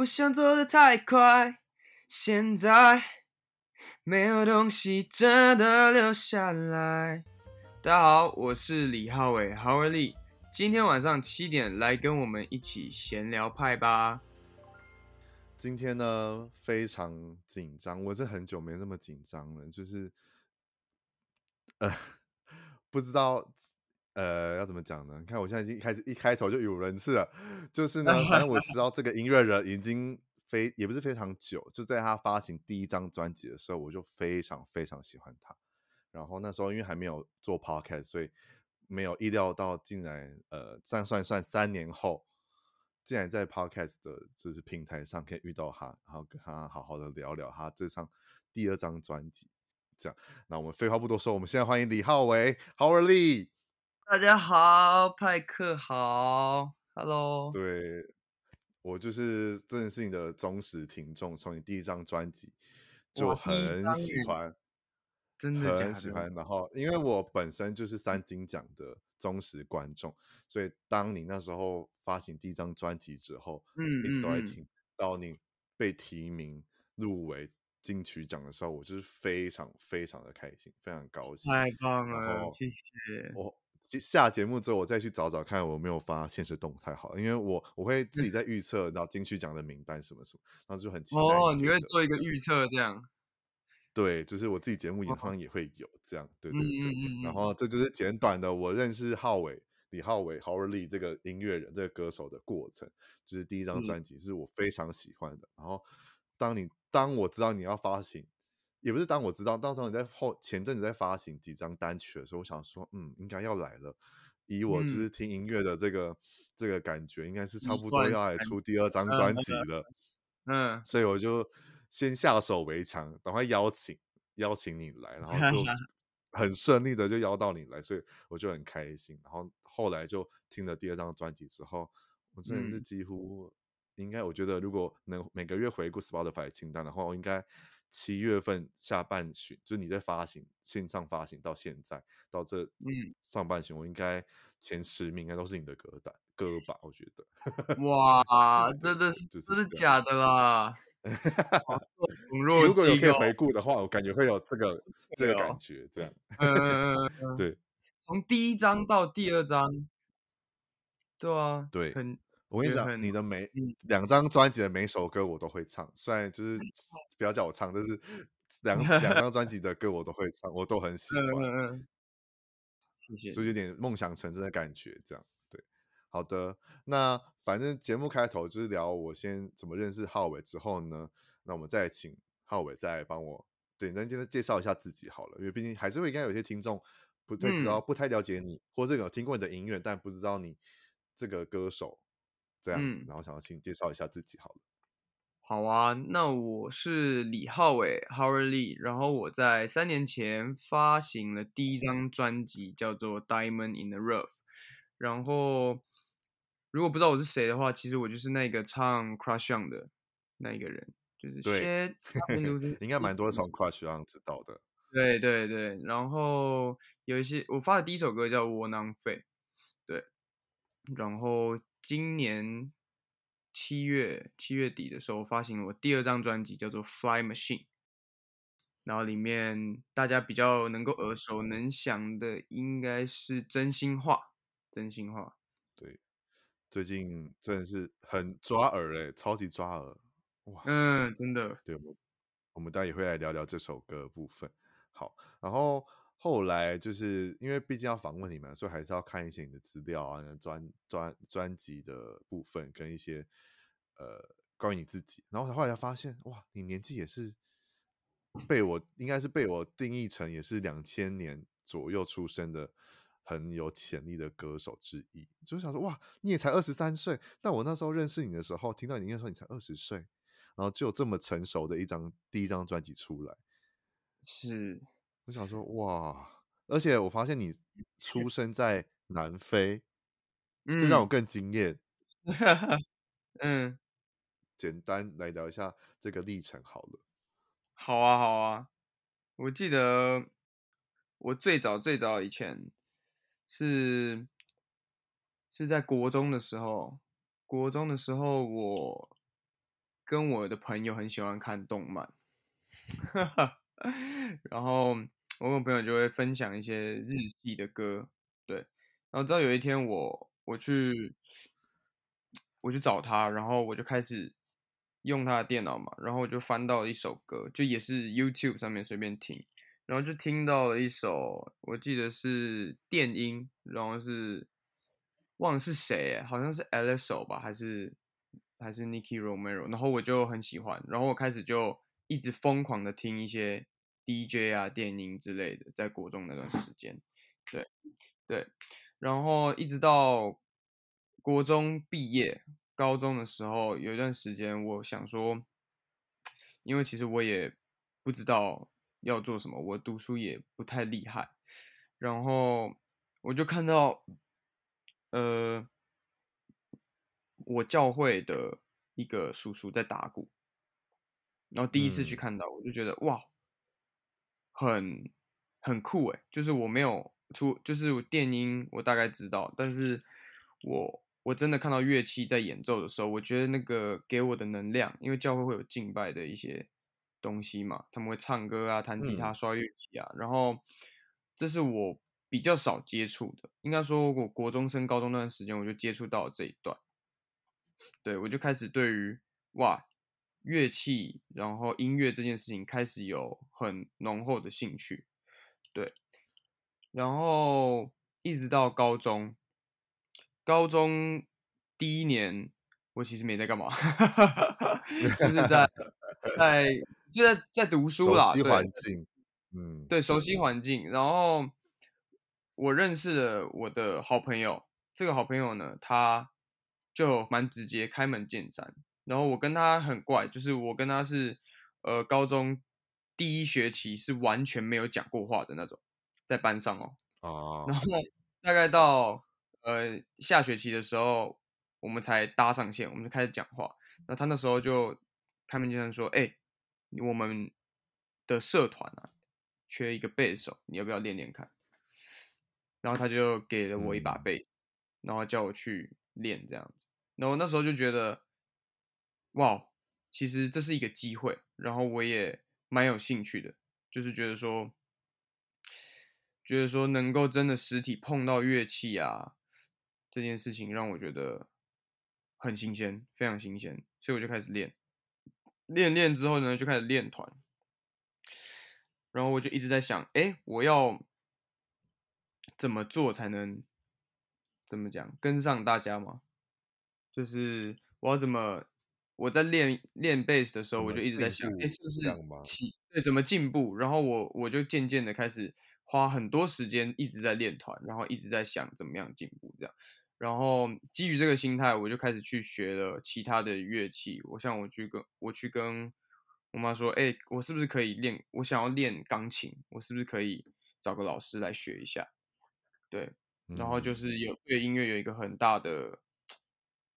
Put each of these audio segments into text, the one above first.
不想走得太快，现在没有东西真的留下来。大家好，我是李浩伟，Howard Lee。今天晚上七点来跟我们一起闲聊派吧。今天呢非常紧张，我是很久没这么紧张了，就是呃 不知道呃要怎么讲呢？你看我现在已经开始一开头就语无伦次了，就是呢，反正我知道这个音乐人已经非也不是非常久，就在他发行第一张专辑的时候，我就非常非常喜欢他。然后那时候因为还没有做 podcast，所以没有意料到竟然呃这样算算三年后。竟然在 Podcast 的就是平台上可以遇到他，然后跟他好好的聊聊他这张第二张专辑，这样。那我们废话不多说，我们现在欢迎李浩维，Howard Lee。大家好，派克好，Hello。对，我就是真的是你的忠实听众，从你第一张专辑就很喜欢，真的很喜欢。然后因为我本身就是三金奖的。忠实观众，所以当你那时候发行第一张专辑之后，嗯，一直都在听到你被提名入围金曲奖的时候，我就是非常非常的开心，非常高兴，太棒了，谢谢。我下节目之后，我再去找找看我没有发现实动态好，因为我我会自己在预测，然后金曲奖的名单什么什么，然后就很期待。哦，你会做一个预测这样。对，就是我自己节目也好像也会有这样，对对对。然后这就是简短的我认识浩伟李浩伟 Howard Lee 这个音乐人这个歌手的过程。就是第一张专辑是我非常喜欢的。然后当你当我知道你要发行，也不是当我知道，到时候你在后前阵子在发行几张单曲的时候，我想说，嗯，应该要来了。以我就是听音乐的这个这个感觉，应该是差不多要来出第二张专辑了。嗯，所以我就。先下手为强，赶快邀请邀请你来，然后就 很顺利的就邀到你来，所以我就很开心。然后后来就听了第二张专辑之后，我真的是几乎应该，我觉得如果能每个月回顾 Spotify 清单的话，我应该七月份下半旬，就是你在发行线上发行到现在到这上半旬，我应该前十名应该都是你的歌单歌吧？我觉得，哇，真的是真的假的啦？如果有可以回顾的话，我感觉会有这个这个感觉，这样。嗯，对。从第一章到第二章，对啊，对。我跟你讲，你的每两张专辑的每首歌我都会唱，虽然就是不要叫我唱，但是 两两张专辑的歌我都会唱，我都很喜欢。谢谢。所以有点梦想成真的感觉，这样对。好的，那反正节目开头就是聊我先怎么认识浩伟之后呢，那我们再请浩伟再帮我简单介介绍一下自己好了，因为毕竟还是会应该有些听众不太知道、嗯、不太了解你，或者有听过你的音乐，但不知道你这个歌手这样子，嗯、然后想要请介绍一下自己好了。好啊，那我是李浩伟 Howard Lee，然后我在三年前发行了第一张专辑，叫做《Diamond in the Rough》，然后。如果不知道我是谁的话，其实我就是那个唱 Crush On 的那一个人，就是对，应该蛮多人从 Crush On 知道的。对对对，然后有一些我发的第一首歌叫《窝囊废》，对，然后今年七月七月底的时候发行了我第二张专辑，叫做《Fly Machine》，然后里面大家比较能够耳熟能详的应该是《真心话》，真心话，对。最近真的是很抓耳哎，超级抓耳哇！嗯，真的。对，我我们待会也会来聊聊这首歌的部分。好，然后后来就是因为毕竟要访问你们，所以还是要看一些你的资料啊，专专专辑的部分跟一些呃关于你自己。然后后来才发现哇，你年纪也是被我应该是被我定义成也是两千年左右出生的。很有潜力的歌手之一，就想说哇，你也才二十三岁，但我那时候认识你的时候，听到你应该说你才二十岁，然后就有这么成熟的一张第一张专辑出来，是，我想说哇，而且我发现你出生在南非，嗯，就让我更惊艳，嗯，简单来聊一下这个历程好了，好啊，好啊，我记得我最早最早以前。是是在国中的时候，国中的时候我跟我的朋友很喜欢看动漫，然后我跟我朋友就会分享一些日系的歌，对，然后直到有一天我我去我去找他，然后我就开始用他的电脑嘛，然后我就翻到了一首歌，就也是 YouTube 上面随便听，然后就听到了一首，我记得是电音，然后是忘了是谁，好像是 Alesso 吧，还是？还是 Nicky Romero，然后我就很喜欢，然后我开始就一直疯狂的听一些 DJ 啊、电音之类的，在国中那段时间，对对，然后一直到国中毕业，高中的时候有一段时间，我想说，因为其实我也不知道要做什么，我读书也不太厉害，然后我就看到，呃。我教会的一个叔叔在打鼓，然后第一次去看到，我就觉得、嗯、哇，很很酷哎！就是我没有出，就是电音我大概知道，但是我我真的看到乐器在演奏的时候，我觉得那个给我的能量，因为教会会有敬拜的一些东西嘛，他们会唱歌啊、弹吉他、刷乐器啊，嗯、然后这是我比较少接触的。应该说，我国中升高中那段时间，我就接触到了这一段。对，我就开始对于哇乐器，然后音乐这件事情开始有很浓厚的兴趣。对，然后一直到高中，高中第一年我其实没在干嘛，就是在在就在在读书啦，熟悉环境，嗯，对，熟悉环境。然后我认识了我的好朋友，这个好朋友呢，他。就蛮直接，开门见山。然后我跟他很怪，就是我跟他是，呃，高中第一学期是完全没有讲过话的那种，在班上哦。哦。然后大概到呃下学期的时候，我们才搭上线，我们就开始讲话。那他那时候就开门见山说：“哎，我们的社团啊，缺一个贝斯手，你要不要练练看？”然后他就给了我一把贝，嗯，然后叫我去。练这样子，然后那时候就觉得，哇，其实这是一个机会，然后我也蛮有兴趣的，就是觉得说，觉得说能够真的实体碰到乐器啊，这件事情让我觉得很新鲜，非常新鲜，所以我就开始练，练练之后呢，就开始练团，然后我就一直在想，哎，我要怎么做才能？怎么讲？跟上大家吗？就是我要怎么？我在练练 bass 的时候，我就一直在想，哎，是不是对，怎么进步？然后我我就渐渐的开始花很多时间一直在练团，然后一直在想怎么样进步这样。然后基于这个心态，我就开始去学了其他的乐器。我像我去跟我去跟我妈说，哎，我是不是可以练？我想要练钢琴，我是不是可以找个老师来学一下？对。然后就是有对音乐有一个很大的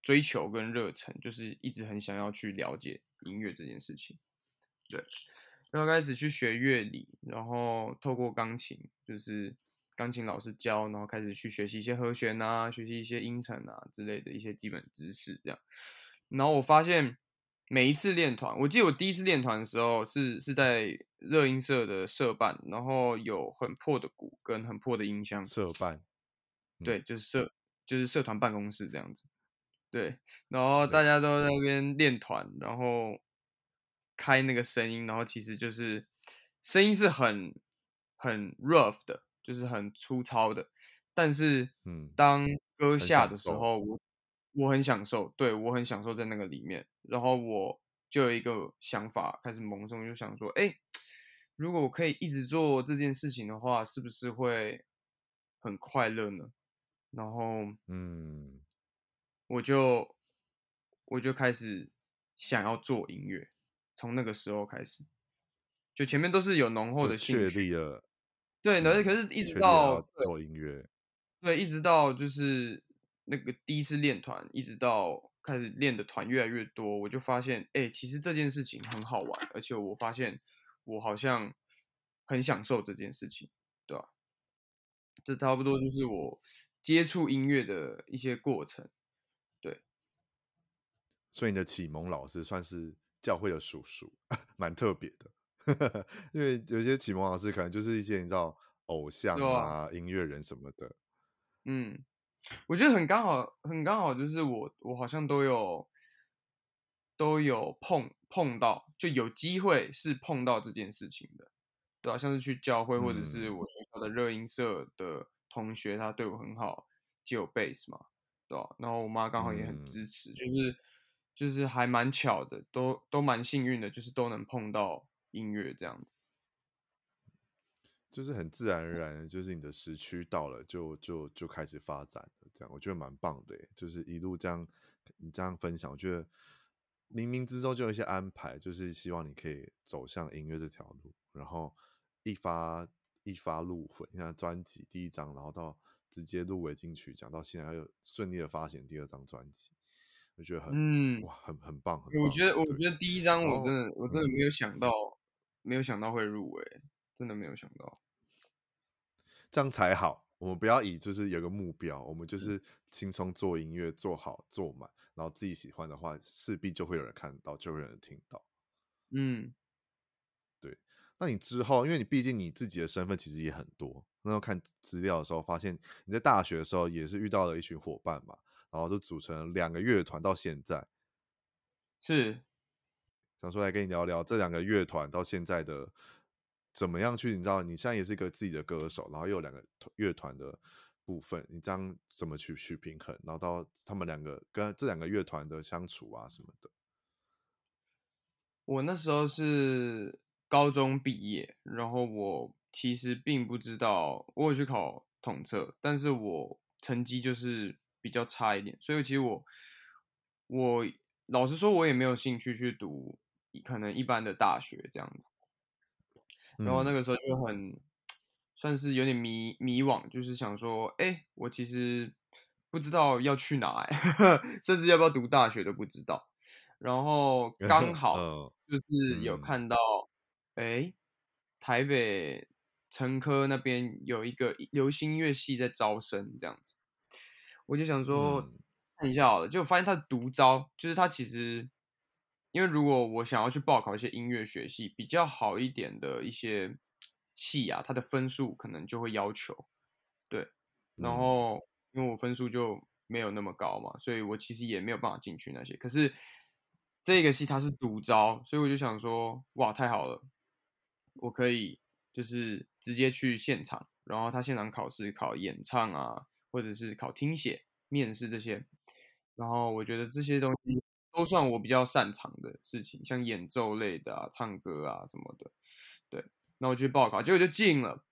追求跟热忱，就是一直很想要去了解音乐这件事情。对，然后开始去学乐理，然后透过钢琴，就是钢琴老师教，然后开始去学习一些和弦啊，学习一些音程啊之类的一些基本知识。这样，然后我发现每一次练团，我记得我第一次练团的时候是是在热音社的社办，然后有很破的鼓跟很破的音箱。社办。对，就是社，就是社团办公室这样子。对，然后大家都在那边练团，然后开那个声音，然后其实就是声音是很很 rough 的，就是很粗糙的。但是，嗯，当歌下的时候，我我很享受，对，我很享受在那个里面。然后我就有一个想法开始萌生，就想说，哎，如果我可以一直做这件事情的话，是不是会很快乐呢？然后，嗯，我就我就开始想要做音乐，从那个时候开始，就前面都是有浓厚的兴趣了，对，然后可是一直到做音乐，对，一直到就是那个第一次练团，一直到开始练的团越来越多，我就发现，哎，其实这件事情很好玩，而且我发现我好像很享受这件事情，对吧？这差不多就是我。接触音乐的一些过程，对，所以你的启蒙老师算是教会的叔叔，蛮特别的。因为有些启蒙老师可能就是一些你知道偶像啊、啊音乐人什么的。嗯，我觉得很刚好，很刚好，就是我我好像都有都有碰碰到，就有机会是碰到这件事情的，对啊，像是去教会，或者是我学校的热音社的同学，他对我很好，借我贝斯嘛，对吧？然后我妈刚好也很支持，嗯、就是就是还蛮巧的，都都蛮幸运的，就是都能碰到音乐这样子。就是很自然而然的，就是你的时区到了就，就就开始发展了，这样我觉得蛮棒的。就是一路这样，你这样分享，我觉得冥冥之中就有一些安排，就是希望你可以走向音乐这条路，然后一发一发入魂，你看专辑第一张，然后到直接入围金曲奖，到现在又顺利的发行第二张专辑，我觉得很嗯哇，很很棒，很棒。我觉得我觉得第一张我真的我真的没有想到，嗯、没有想到会入围，真的没有想到。这样才好。我们不要以就是有个目标，我们就是轻松做音乐，做好做满，然后自己喜欢的话，势必就会有人看到，就会有人听到。嗯，对。那你之后，因为你毕竟你自己的身份其实也很多，那时候看资料的时候，发现你在大学的时候也是遇到了一群伙伴嘛，然后就组成了两个乐团，到现在是想说来跟你聊聊这两个乐团到现在的。怎么样去？你知道，你现在也是一个自己的歌手，然后又有两个乐团的部分，你这样怎么去去平衡？然后到他们两个跟这两个乐团的相处啊什么的。我那时候是高中毕业，然后我其实并不知道，我有去考统测，但是我成绩就是比较差一点，所以其实我我老实说，我也没有兴趣去读可能一般的大学这样子。然后那个时候就很算是有点迷迷惘，就是想说，哎，我其实不知道要去哪，哎，甚至要不要读大学都不知道。然后 刚好就是有看到，哎，台北成科那边有一个流行音乐系在招生，这样子，我就想说看一下好了，就发现他的独招，就是他其实。因为如果我想要去报考一些音乐学系比较好一点的一些系啊，他的分数可能就会要求，对，然后因为我分数就没有那么高嘛，所以我其实也没有办法进去那些。可是这个系它是独招，所以我就想说，哇，太好了，我可以就是直接去现场，然后他现场考试考演唱啊，或者是考听写、面试这些，然后我觉得这些东西。都算我比较擅长的事情，像演奏类的啊、唱歌啊什么的，对。那我去报考，结果就进了，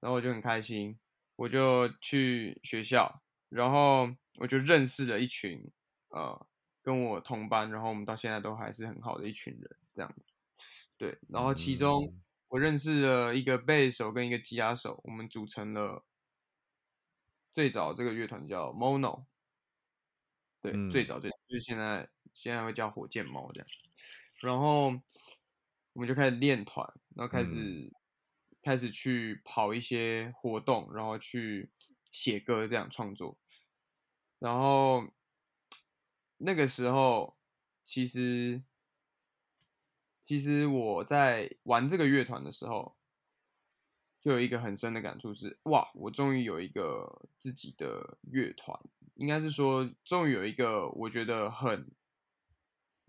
然后我就很开心，我就去学校，然后我就认识了一群呃跟我同班，然后我们到现在都还是很好的一群人，这样子。对，然后其中我认识了一个贝手跟一个吉他手，我们组成了最早这个乐团叫 Mono，对，嗯、最早最早就是现在。现在会叫火箭猫这样，然后我们就开始练团，然后开始、嗯、开始去跑一些活动，然后去写歌这样创作。然后那个时候，其实其实我在玩这个乐团的时候，就有一个很深的感触是：哇，我终于有一个自己的乐团，应该是说，终于有一个我觉得很。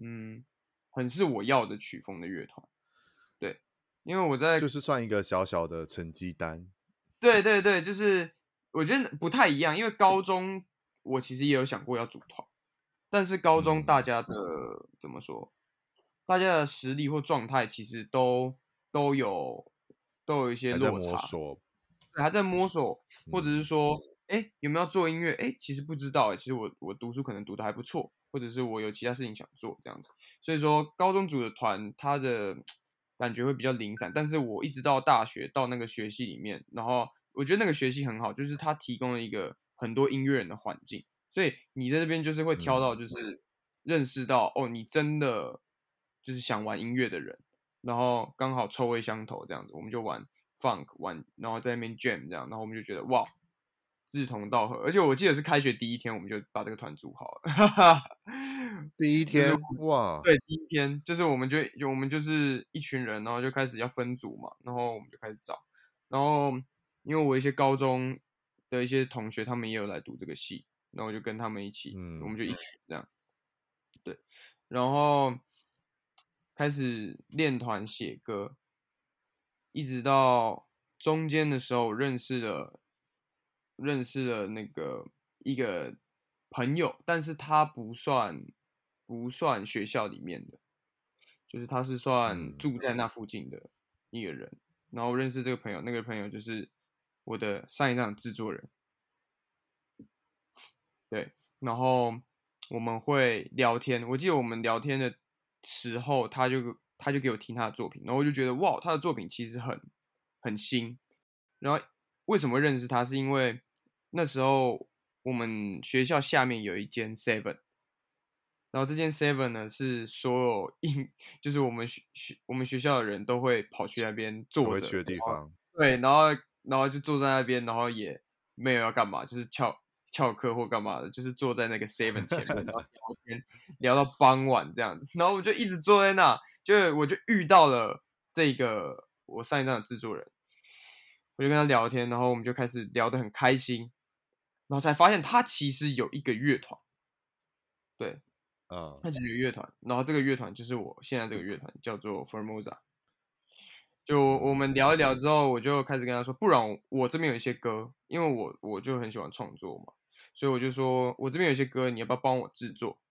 嗯，很是我要的曲风的乐团，对，因为我在就是算一个小小的成绩单，对对对，就是我觉得不太一样，因为高中我其实也有想过要组团，但是高中大家的、嗯、怎么说，大家的实力或状态其实都都有都有一些落差，对，还在摸索，或者是说，哎、嗯，有没有做音乐？哎，其实不知道，哎，其实我我读书可能读的还不错。或者是我有其他事情想做这样子，所以说高中组的团，他的感觉会比较零散。但是我一直到大学到那个学系里面，然后我觉得那个学系很好，就是他提供了一个很多音乐人的环境，所以你在这边就是会挑到，就是认识到哦，你真的就是想玩音乐的人，然后刚好臭味相投这样子，我们就玩 funk 玩，然后在那边 jam 这样，然后我们就觉得哇，志同道合，而且我记得是开学第一天我们就把这个团组好了。第一天哇，对，第一天就是我们就就我们就是一群人，然后就开始要分组嘛，然后我们就开始找，然后因为我一些高中的一些同学他们也有来读这个系，然后我就跟他们一起，嗯、我们就一群这样，对，然后开始练团写歌，一直到中间的时候认识了。认识了那个一个朋友，但是他不算不算学校里面的，就是他是算住在那附近的一个人。然后认识这个朋友，那个朋友就是我的上一张制作人。对，然后我们会聊天。我记得我们聊天的时候，他就他就给我听他的作品，然后我就觉得哇，他的作品其实很很新。然后为什么认识他？是因为那时候我们学校下面有一间 Seven，然后这间 Seven 呢是所有应 就是我们学学我们学校的人都会跑去那边坐着的地方。对，然后然后就坐在那边，然后也没有要干嘛，就是翘翘课或干嘛的，就是坐在那个 Seven 前面，然后 聊天聊到傍晚这样子。然后我就一直坐在那，就我就遇到了这个我上一张的制作人，我就跟他聊天，然后我们就开始聊得很开心。然后才发现他其实有一个乐团，对，啊，他其实有乐团，然后这个乐团就是我现在这个乐团，叫做 Formosa。就我们聊一聊之后，我就开始跟他说，不然，我这边有一些歌，因为我我就很喜欢创作嘛，所以我就说我这边有一些歌，你要不要帮我制作？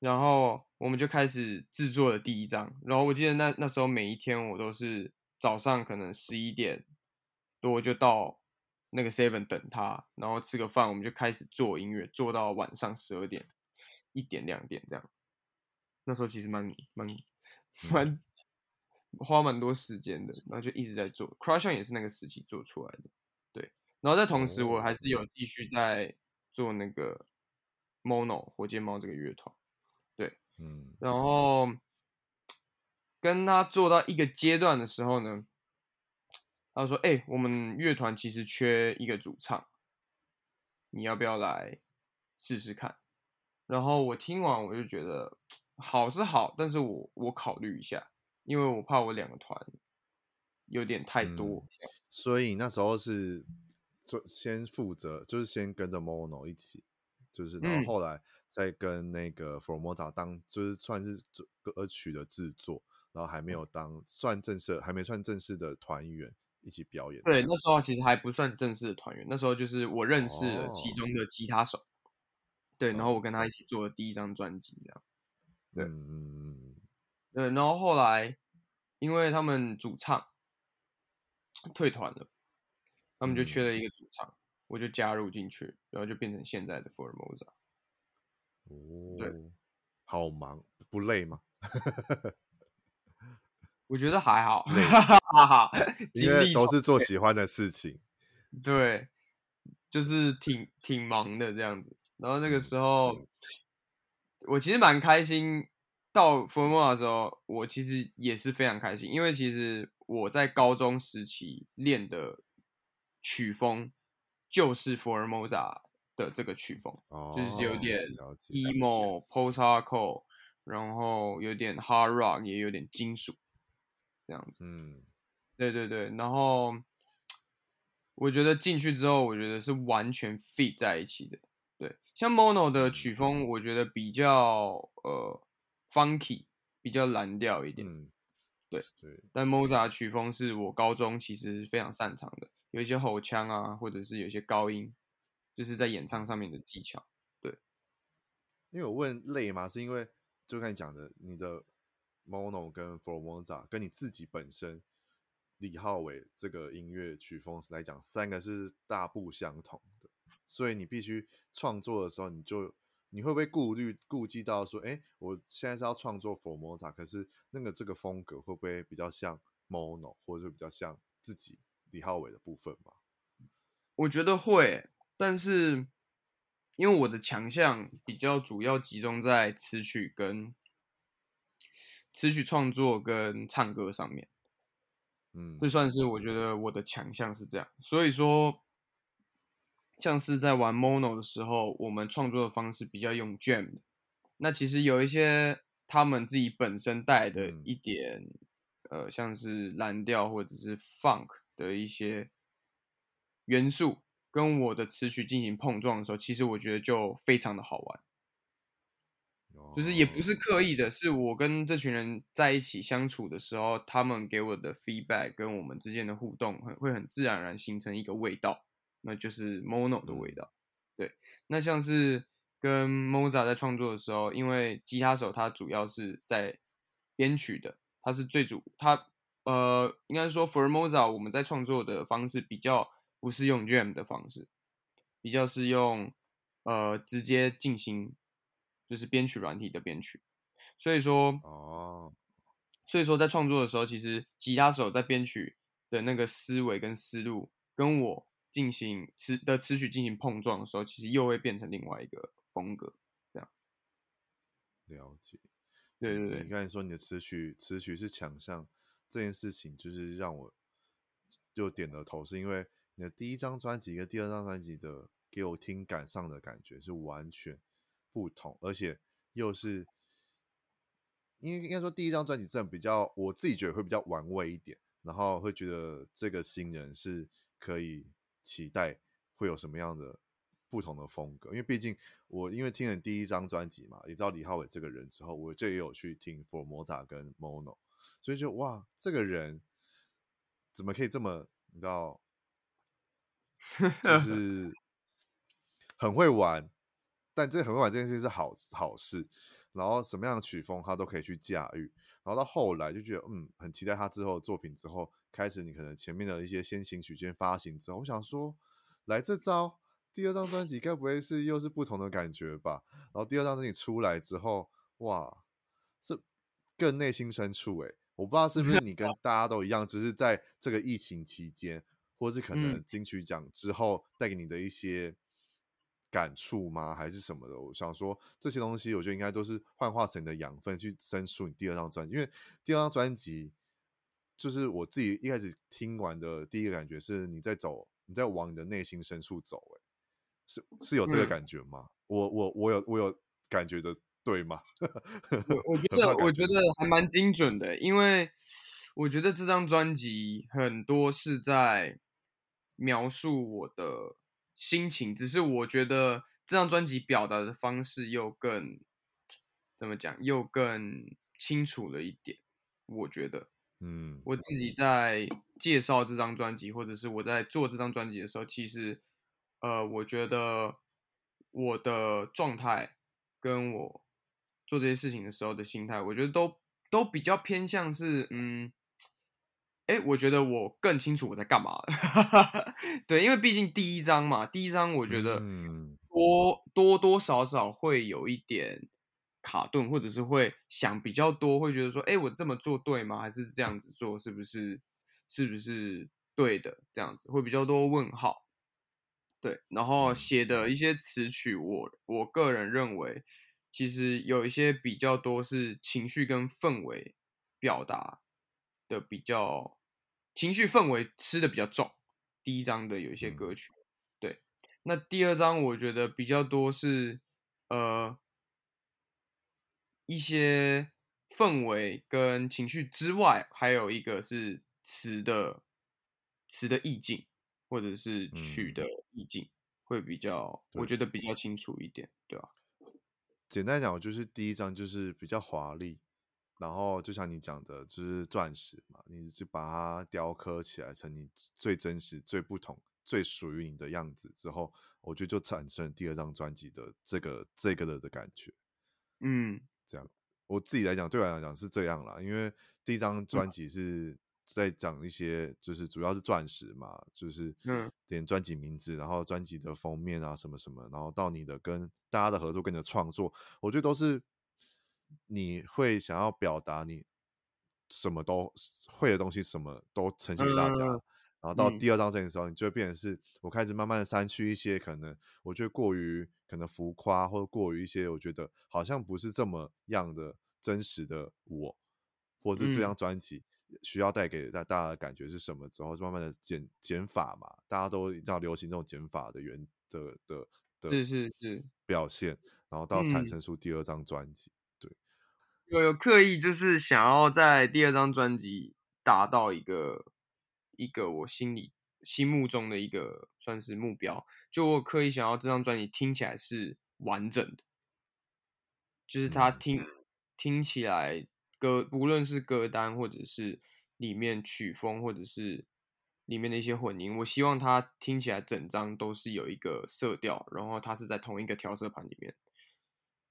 然后我们就开始制作了第一张。然后我记得那那时候每一天我都是早上可能十一点多就到。那个 seven 等他，然后吃个饭，我们就开始做音乐，做到晚上十二点、一点、两点这样。那时候其实蛮蛮蛮花蛮多时间的，然后就一直在做。Crush On 也是那个时期做出来的，对。然后在同时，我还是有继续在做那个 Mono 火箭猫这个乐团，对，嗯。然后跟他做到一个阶段的时候呢。他说：“哎、欸，我们乐团其实缺一个主唱，你要不要来试试看？”然后我听完我就觉得好是好，但是我我考虑一下，因为我怕我两个团有点太多。嗯、所以那时候是就先负责，就是先跟着 Mono 一起，就是然后后来再跟那个 Formosa 当，就是算是歌曲的制作，然后还没有当算正式，还没算正式的团员。一起表演。对，那时候其实还不算正式的团员，那时候就是我认识了其中的吉他手。哦、对，然后我跟他一起做了第一张专辑，这样。对，嗯，对，然后后来因为他们主唱退团了，他们就缺了一个主场，嗯、我就加入进去，然后就变成现在的 Formosa。哦，对，好忙，不累吗？我觉得还好，哈哈，因为都是做喜欢的事情，对，就是挺挺忙的这样子。然后那个时候，嗯、我其实蛮开心。到 Formosa 的时候，我其实也是非常开心，因为其实我在高中时期练的曲风就是 Formosa 的这个曲风，哦、就是有点 emo、post-hardcore，然后有点 hard rock，也有点金属。这样子，嗯，对对对，然后我觉得进去之后，我觉得是完全 fit 在一起的。对，像 Mono 的曲风，我觉得比较呃 funky，比较蓝调一点。嗯，对对。但 Moza 曲风是我高中其实非常擅长的，有一些吼腔啊，或者是有一些高音，就是在演唱上面的技巧。对。因为我问累吗？是因为就刚才讲的你的。Mono 跟 Formosa 跟你自己本身李浩伟这个音乐曲风来讲，三个是大不相同的，所以你必须创作的时候，你就你会不会顾虑顾忌到说，哎，我现在是要创作 Formosa，可是那个这个风格会不会比较像 Mono，或者是比较像自己李浩伟的部分嘛？我觉得会，但是因为我的强项比较主要集中在词曲跟。词曲创作跟唱歌上面，嗯，这算是我觉得我的强项是这样，所以说像是在玩 Mono 的时候，我们创作的方式比较用 Jam。那其实有一些他们自己本身带的一点，嗯、呃，像是蓝调或者是 Funk 的一些元素，跟我的词曲进行碰撞的时候，其实我觉得就非常的好玩。就是也不是刻意的，是我跟这群人在一起相处的时候，他们给我的 feedback 跟我们之间的互动，很会很自然而然形成一个味道，那就是 Mono 的味道。对，那像是跟 Moza 在创作的时候，因为吉他手他主要是在编曲的，他是最主，他呃，应该说 For Moza 我们在创作的方式比较不是用 Jam 的方式，比较是用呃直接进行。就是编曲软体的编曲，所以说哦，所以说在创作的时候，其实吉他手在编曲的那个思维跟思路，跟我进行词的词曲进行碰撞的时候，其实又会变成另外一个风格，这样。了解，对对对，你刚才说你的词曲词曲是强项这件事情，就是让我就点了头，是因为你的第一张专辑跟第二张专辑的给我听感上的感觉是完全。不同，而且又是，因为应该说第一张专辑真的比较，我自己觉得会比较玩味一点，然后会觉得这个新人是可以期待会有什么样的不同的风格，因为毕竟我因为听了第一张专辑嘛，也知道李浩伟这个人之后，我这也有去听 For Mota 跟 Mono，所以就哇，这个人怎么可以这么，你知道，就 是很会玩。但这很会玩这件事情是好好事，然后什么样的曲风他都可以去驾驭，然后到后来就觉得嗯，很期待他之后的作品之后开始，你可能前面的一些先行曲先发行之后，我想说来这招，第二张专辑该不会是又是不同的感觉吧？然后第二张专辑出来之后，哇，这更内心深处哎，我不知道是不是你跟 大家都一样，只是在这个疫情期间，或是可能金曲奖之后带给你的一些。感触吗？还是什么的？我想说这些东西，我觉得应该都是幻化成你的养分，去生出你第二张专辑。因为第二张专辑，就是我自己一开始听完的第一个感觉是，你在走，你在往你的内心深处走。哎，是是有这个感觉吗？嗯、我我我有我有感觉的，对吗？我 觉得我觉得还蛮精准的，因为我觉得这张专辑很多是在描述我的。心情，只是我觉得这张专辑表达的方式又更怎么讲，又更清楚了一点。我觉得，嗯，我自己在介绍这张专辑，或者是我在做这张专辑的时候，其实，呃，我觉得我的状态跟我做这些事情的时候的心态，我觉得都都比较偏向是，嗯。哎，我觉得我更清楚我在干嘛了。对，因为毕竟第一章嘛，第一章我觉得多多多少少会有一点卡顿，或者是会想比较多，会觉得说，哎，我这么做对吗？还是这样子做是不是是不是对的？这样子会比较多问号。对，然后写的一些词曲我，我我个人认为，其实有一些比较多是情绪跟氛围表达的比较。情绪氛围吃的比较重，第一章的有一些歌曲，对，那第二章我觉得比较多是，呃，一些氛围跟情绪之外，还有一个是词的词的意境，或者是曲的意境，会比较，我觉得比较清楚一点？简单讲，就是第一张就是比较华丽。然后就像你讲的，就是钻石嘛，你就把它雕刻起来成你最真实、最不同、最属于你的样子之后，我觉得就产生第二张专辑的这个这个的的感觉。嗯，这样，我自己来讲，对我来讲是这样啦，因为第一张专辑是在讲一些，就是主要是钻石嘛，就是嗯，点专辑名字，然后专辑的封面啊什么什么，然后到你的跟大家的合作，跟你的创作，我觉得都是。你会想要表达你什么都会的东西，什么都呈现给大家。嗯、然后到第二张专辑的时候，嗯、你就会变成是，我开始慢慢的删去一些可能我觉得过于可能浮夸，或者过于一些我觉得好像不是这么样的真实的我，或者是这张专辑需要带给大大家的感觉是什么之后，就慢慢的减减法嘛，大家都要流行这种减法的原的的的，是是是。表现，然后到产生出第二张专辑。嗯、对，有有刻意就是想要在第二张专辑达到一个一个我心里心目中的一个算是目标，就我刻意想要这张专辑听起来是完整的，就是它听、嗯、听起来歌，无论是歌单或者是里面曲风或者是。里面的一些混音，我希望它听起来整张都是有一个色调，然后它是在同一个调色盘里面。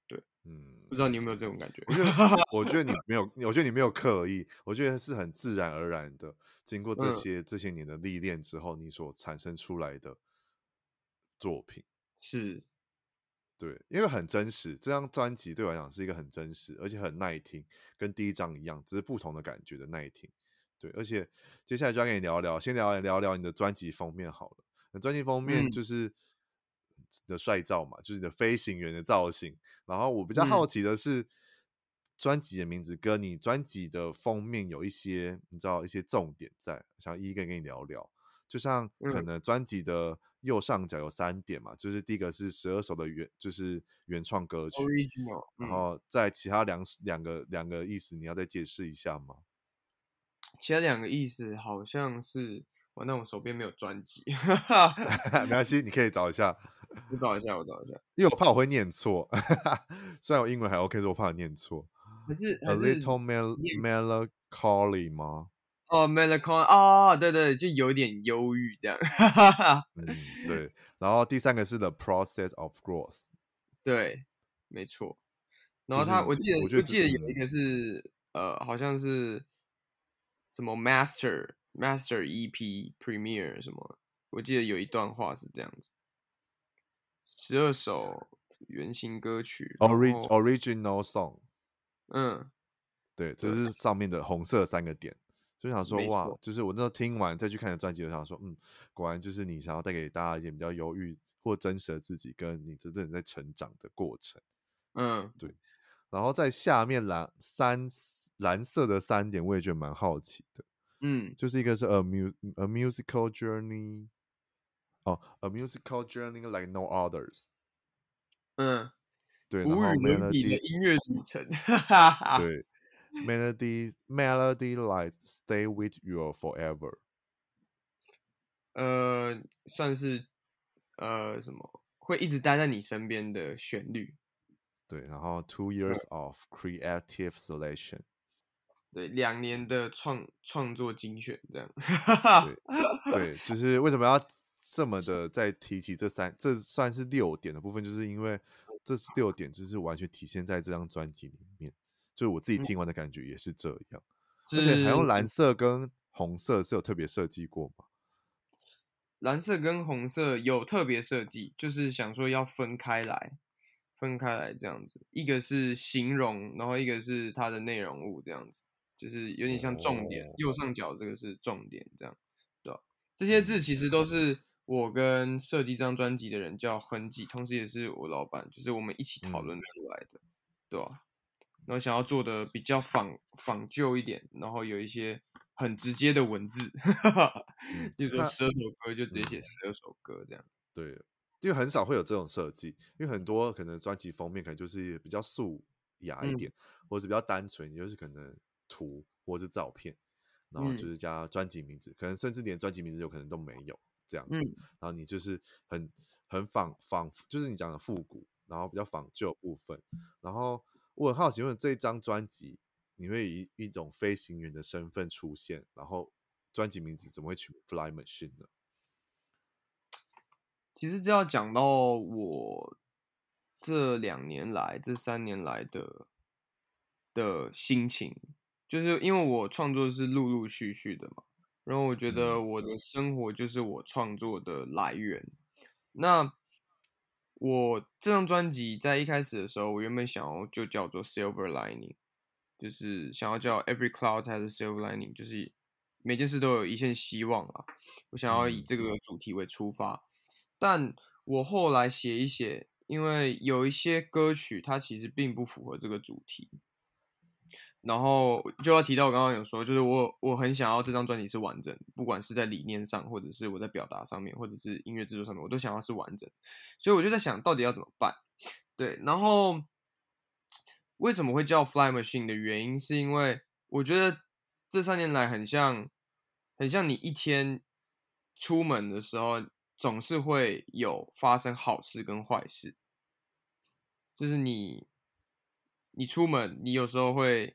对，嗯，不知道你有没有这种感觉？我觉得，我觉得你没有，我觉得你没有刻意，我觉得是很自然而然的，经过这些、嗯、这些年的历练之后，你所产生出来的作品是，对，因为很真实。这张专辑对我来讲是一个很真实，而且很耐听，跟第一张一样，只是不同的感觉的耐听。对，而且接下来就要跟你聊聊，先聊聊聊你的专辑封面好了。那专辑封面就是你的帅照嘛，嗯、就是你的飞行员的造型。然后我比较好奇的是，嗯、专辑的名字跟你专辑的封面有一些你知道一些重点在，想一一跟跟你聊聊。就像可能专辑的右上角有三点嘛，嗯、就是第一个是十二首的原就是原创歌曲，Original，然后在其他两两个两个意思，你要再解释一下吗？其他两个意思好像是，我那我手边没有专辑，没关系，你可以找一下，我找一下，我找一下，因为我怕我会念错，虽然我英文还 OK，是我怕我念错。还是 A little mel melancholy 吗？哦，melancholy 啊，对对，就有点忧郁这样。嗯，对。然后第三个是 The Process of Growth，对，没错。然后他，我记得，我记得有一个是，呃，好像是。什么 Master Master EP Premiere 什么？我记得有一段话是这样子：十二首原型歌曲 Orig Original Song。嗯，对，这是上面的红色三个点，就想说哇，就是我那时候听完再去看的专辑，我想说，嗯，果然就是你想要带给大家一点比较忧郁或真实的自己，跟你真正在成长的过程。嗯，对。然后在下面蓝三蓝色的三点，我也觉得蛮好奇的。嗯，就是一个是 a mu a musical journey，哦，a musical journey like no others。嗯，对，无与伦比的音乐旅程。对，melody melody like stay with you forever。呃，算是呃什么会一直待在你身边的旋律。对，然后 two years of creative selection，对，两年的创创作精选这样。对，对，就是为什么要这么的 再提起这三，这算是六点的部分，就是因为这六点就是完全体现在这张专辑里面，就是我自己听完的感觉也是这样，嗯、而且还用蓝色跟红色是有特别设计过吗？蓝色跟红色有特别设计，就是想说要分开来。分开来这样子，一个是形容，然后一个是它的内容物，这样子就是有点像重点。右上角这个是重点，这样对吧？这些字其实都是我跟设计这张专辑的人叫痕迹，同时也是我老板，就是我们一起讨论出来的，对吧？然后想要做的比较仿仿旧一点，然后有一些很直接的文字，就说十二首歌就直接写十二首歌这样，对。因为很少会有这种设计，因为很多可能专辑封面可能就是比较素雅一点，嗯、或者是比较单纯，就是可能图或者是照片，然后就是加专辑名字，嗯、可能甚至连专辑名字有可能都没有这样子。嗯、然后你就是很很仿仿，就是你讲的复古，然后比较仿旧部分。然后我很好奇，问这一张专辑，你会以一种飞行员的身份出现，然后专辑名字怎么会取 Fly Machine 呢？其实这要讲到我这两年来、这三年来的的心情，就是因为我创作是陆陆续续的嘛，然后我觉得我的生活就是我创作的来源。那我这张专辑在一开始的时候，我原本想要就叫做 Silver Lining，就是想要叫 Every Cloud has a Silver Lining，就是每件事都有一线希望啊。我想要以这个主题为出发。但我后来写一写，因为有一些歌曲它其实并不符合这个主题，然后就要提到我刚刚有说，就是我我很想要这张专辑是完整，不管是在理念上，或者是我在表达上面，或者是音乐制作上面，我都想要是完整。所以我就在想到底要怎么办？对，然后为什么会叫 Fly Machine 的原因，是因为我觉得这三年来很像，很像你一天出门的时候，总是会有发生好事跟坏事，就是你你出门，你有时候会。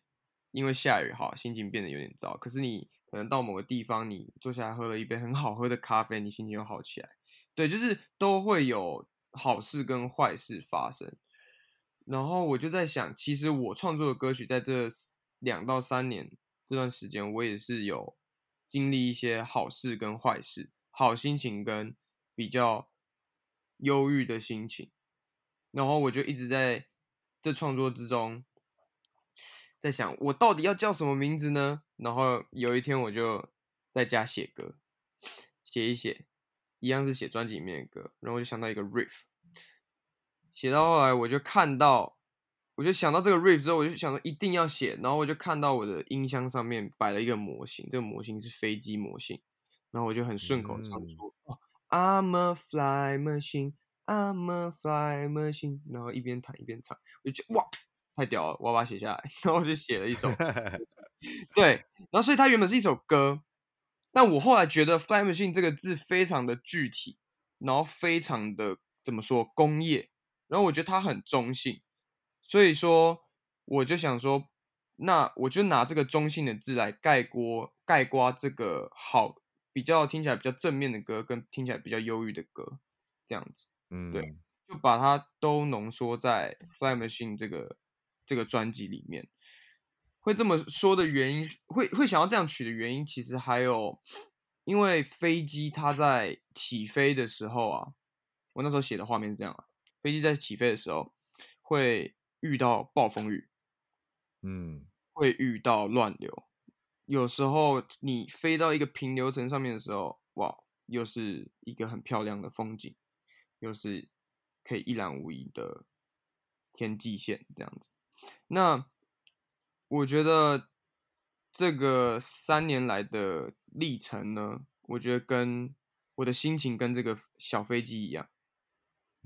因为下雨哈，心情变得有点糟。可是你可能到某个地方，你坐下来喝了一杯很好喝的咖啡，你心情又好起来。对，就是都会有好事跟坏事发生。然后我就在想，其实我创作的歌曲在这两到三年这段时间，我也是有经历一些好事跟坏事，好心情跟比较忧郁的心情。然后我就一直在这创作之中。在想我到底要叫什么名字呢？然后有一天我就在家写歌，写一写，一样是写专辑里面的歌，然后我就想到一个 riff，写到后来我就看到，我就想到这个 riff 之后，我就想说一定要写，然后我就看到我的音箱上面摆了一个模型，这个模型是飞机模型，然后我就很顺口唱出、嗯、I'm a fly machine, I'm a fly machine，然后一边弹一边唱，我就觉得哇。太屌了，我要把它写下来，然后我就写了一首，对，然后所以它原本是一首歌，但我后来觉得 “fly machine” 这个字非常的具体，然后非常的怎么说工业，然后我觉得它很中性，所以说我就想说，那我就拿这个中性的字来概括盖瓜这个好比较听起来比较正面的歌，跟听起来比较忧郁的歌，这样子，嗯，对，就把它都浓缩在 “fly machine” 这个。这个专辑里面会这么说的原因，会会想要这样取的原因，其实还有，因为飞机它在起飞的时候啊，我那时候写的画面是这样啊，飞机在起飞的时候会遇到暴风雨，嗯，会遇到乱流，有时候你飞到一个平流层上面的时候，哇，又是一个很漂亮的风景，又是可以一览无遗的天际线这样子。那我觉得这个三年来的历程呢，我觉得跟我的心情跟这个小飞机一样，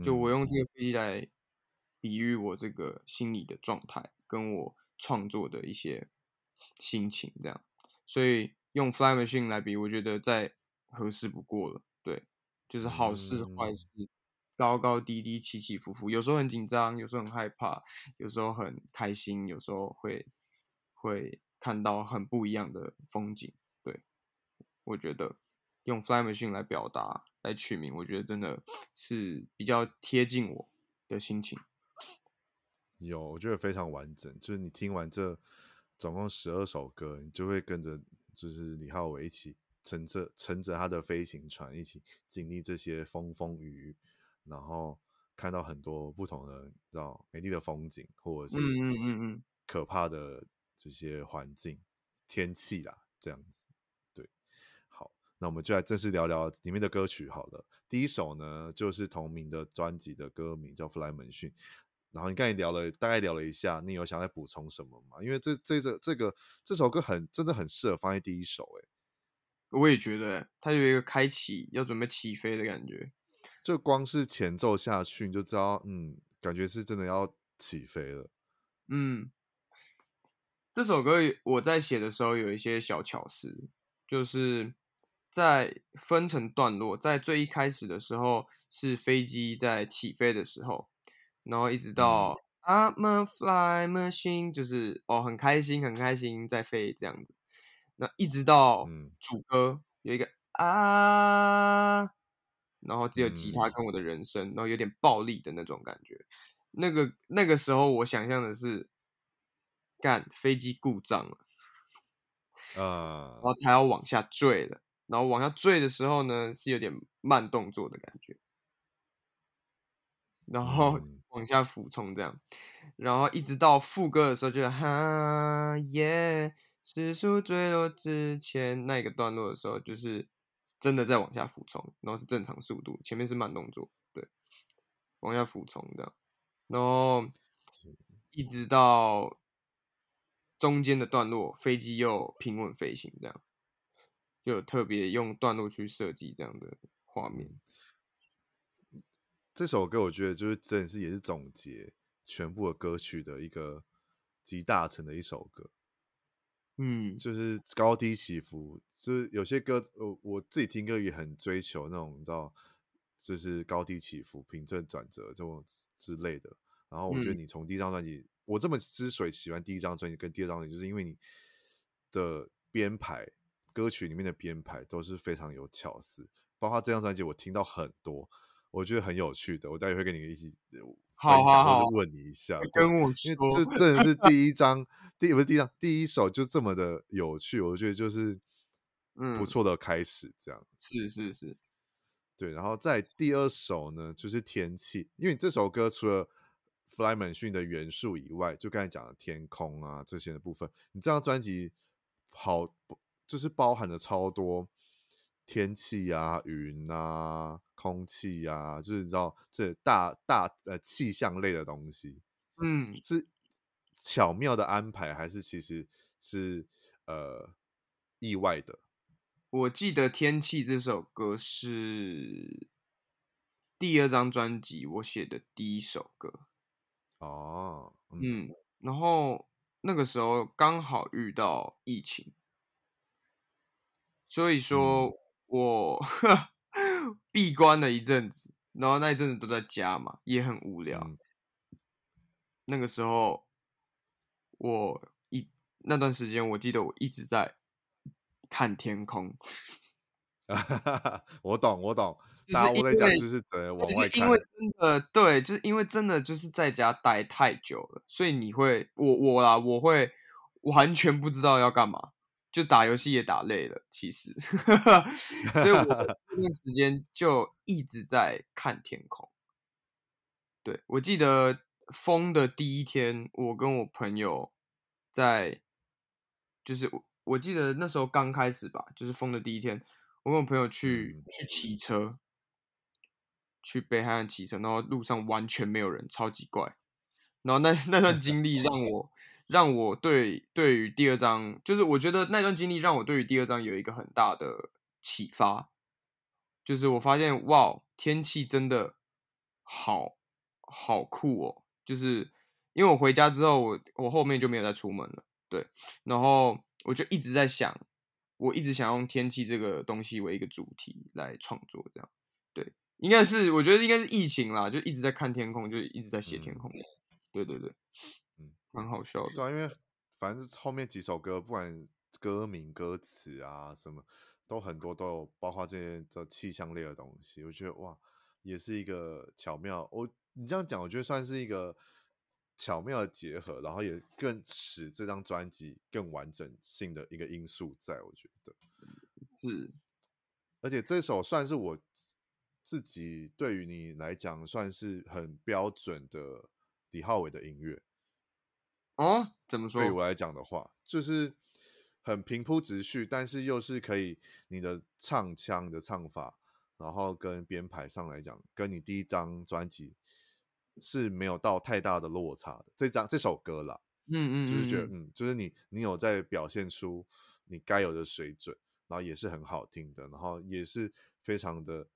就我用这个飞机来比喻我这个心理的状态，跟我创作的一些心情这样，所以用 Fly Machine 来比，我觉得再合适不过了。对，就是好事坏事。高高低低，起起伏伏，有时候很紧张，有时候很害怕，有时候很开心，有时候会会看到很不一样的风景。对，我觉得用 Fly Machine 来表达、来取名，我觉得真的是比较贴近我的心情。有，我觉得非常完整。就是你听完这总共十二首歌，你就会跟着就是李浩伟一起乘着乘着他的飞行船，一起经历这些风风雨雨。然后看到很多不同的，知道美丽的风景，或者是嗯嗯嗯可怕的这些环境、天气啦，这样子。对，好，那我们就来正式聊聊里面的歌曲好了。第一首呢，就是同名的专辑的歌名叫《Fly Machine》。然后你刚才聊了，大概聊了一下，你有想再补充什么吗？因为这这这这个这首歌很真的很适合放在第一首，哎，我也觉得，它有一个开启要准备起飞的感觉。就光是前奏下去，你就知道，嗯，感觉是真的要起飞了。嗯，这首歌我在写的时候有一些小巧思，就是在分成段落，在最一开始的时候是飞机在起飞的时候，然后一直到、嗯、I'm a fly machine，就是哦很开心很开心在飞这样子，那一直到主歌有一个啊。然后只有吉他跟我的人声，嗯、然后有点暴力的那种感觉。那个那个时候，我想象的是，干飞机故障了，呃，然后它要往下坠了。然后往下坠的时候呢，是有点慢动作的感觉，然后往下俯冲这样。然后一直到副歌的时候就，就哈耶，时速坠落之前那个段落的时候，就是。真的在往下俯冲，然后是正常速度，前面是慢动作，对，往下俯冲这样，然后一直到中间的段落飞机又平稳飞行，这样就有特别用段落去设计这样的画面。这首歌我觉得就是真的是也是总结全部的歌曲的一个集大成的一首歌。嗯，就是高低起伏，就是有些歌，我我自己听歌也很追求那种，你知道，就是高低起伏、平正转折这种之类的。然后我觉得你从第一张专辑，嗯、我这么之所以喜欢第一张专辑跟第二张专辑，就是因为你的编排，歌曲里面的编排都是非常有巧思。包括这张专辑，我听到很多，我觉得很有趣的，我待会会跟你一起。好好好，问你一下，跟我说，这。真的是第一张，第不是第一张，第一首就这么的有趣，我觉得就是不错的开始，这样、嗯、是是是，对，然后在第二首呢，就是天气，因为这首歌除了弗莱门逊的元素以外，就刚才讲的天空啊这些的部分，你这张专辑好就是包含了超多。天气啊，云啊，空气啊，就是你知道这大大呃气象类的东西，嗯，是巧妙的安排，还是其实是呃意外的？我记得《天气》这首歌是第二张专辑我写的第一首歌。哦，嗯，嗯，然后那个时候刚好遇到疫情，所以说。嗯我 闭关了一阵子，然后那一阵子都在家嘛，也很无聊。嗯、那个时候，我一那段时间，我记得我一直在看天空。我懂，我懂。大家我在讲就是在往外看，因为真的对，就是因为真的就是在家待太久了，所以你会，我我啦，我会完全不知道要干嘛。就打游戏也打累了，其实，所以我 那段时间就一直在看天空。对，我记得封的第一天，我跟我朋友在，就是我我记得那时候刚开始吧，就是封的第一天，我跟我朋友去去骑车，去北海岸骑车，然后路上完全没有人，超级怪。然后那 那段经历让我。让我对对于第二章，就是我觉得那段经历让我对于第二章有一个很大的启发，就是我发现哇，天气真的好好酷哦！就是因为我回家之后，我我后面就没有再出门了，对，然后我就一直在想，我一直想用天气这个东西为一个主题来创作，这样，对，应该是我觉得应该是疫情啦，就一直在看天空，就一直在写天空，嗯、对对对。蛮好笑的，对啊，因为反正后面几首歌，不管歌名、歌词啊什么，都很多都有，包括这些这气象类的东西，我觉得哇，也是一个巧妙。我你这样讲，我觉得算是一个巧妙的结合，然后也更使这张专辑更完整性的一个因素在，我觉得是。而且这首算是我自己对于你来讲，算是很标准的李浩伟的音乐。哦，怎么说？对我来讲的话，就是很平铺直叙，但是又是可以你的唱腔的唱法，然后跟编排上来讲，跟你第一张专辑是没有到太大的落差的。这张这首歌啦，嗯，嗯嗯，就是觉得嗯，就是你你有在表现出你该有的水准，然后也是很好听的，然后也是非常的，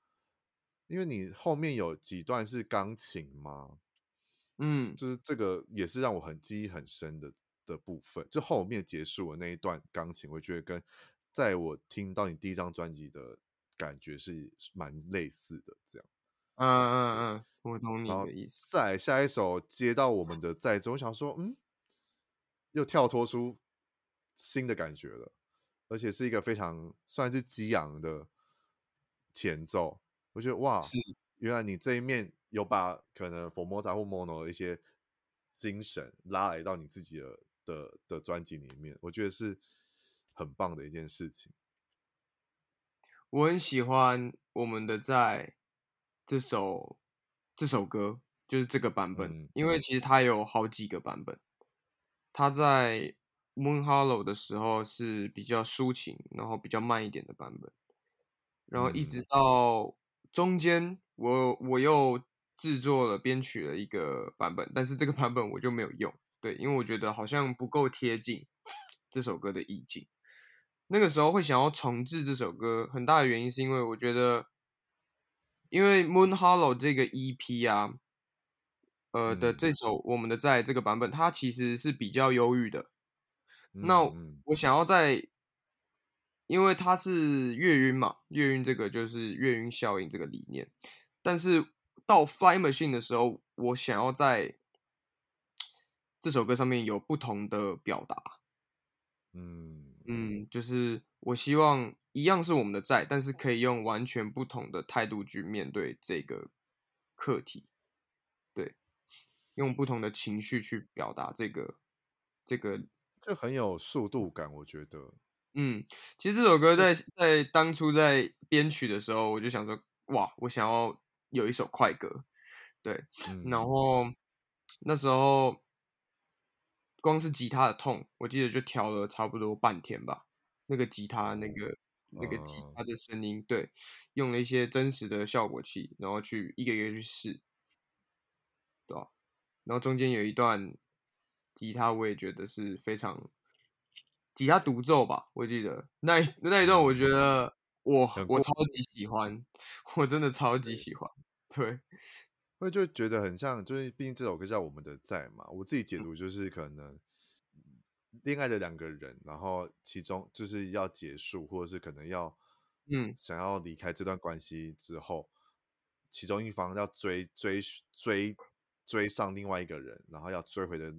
因为你后面有几段是钢琴嘛。嗯，就是这个也是让我很记忆很深的的部分，就后面结束的那一段钢琴，我觉得跟在我听到你第一张专辑的感觉是蛮类似的，这样。嗯嗯嗯，我懂你的意思。再下一首接到我们的在中，我想说，嗯，又跳脱出新的感觉了，而且是一个非常算是激昂的前奏，我觉得哇，原来你这一面。有把可能 Formosa 或 Mono 的一些精神拉来到你自己的的的专辑里面，我觉得是很棒的一件事情。我很喜欢我们的在这首这首歌，就是这个版本，嗯、因为其实它有好几个版本。它在 Moon Hollow 的时候是比较抒情，然后比较慢一点的版本，然后一直到中间，我我又。制作了编曲了一个版本，但是这个版本我就没有用，对，因为我觉得好像不够贴近这首歌的意境。那个时候会想要重置这首歌，很大的原因是因为我觉得，因为 Moon Hollow 这个 EP 啊，呃的这首我们的在这个版本，它其实是比较忧郁的。那我想要在，因为它是月晕嘛，月晕这个就是月晕效应这个理念，但是到 Fly Machine 的时候，我想要在这首歌上面有不同的表达。嗯。嗯，就是我希望一样是我们的债，但是可以用完全不同的态度去面对这个课题，对，用不同的情绪去表达这个这个，就很有速度感，我觉得。嗯，其实这首歌在在当初在编曲的时候，我就想说，哇，我想要有一首快歌，对，嗯、然后那时候。光是吉他的痛，我记得就调了差不多半天吧。那个吉他，那个那个吉他的声音，对，用了一些真实的效果器，然后去一个一个去试，对吧？然后中间有一段吉他，我也觉得是非常吉他独奏吧。我记得那那一段，我觉得我我超级喜欢，我真的超级喜欢，对。我就觉得很像，就是毕竟这首歌叫《我们的在》嘛。我自己解读就是可能恋爱的两个人，然后其中就是要结束，或者是可能要嗯。想要离开这段关系之后，其中一方要追追追追上另外一个人，然后要追回的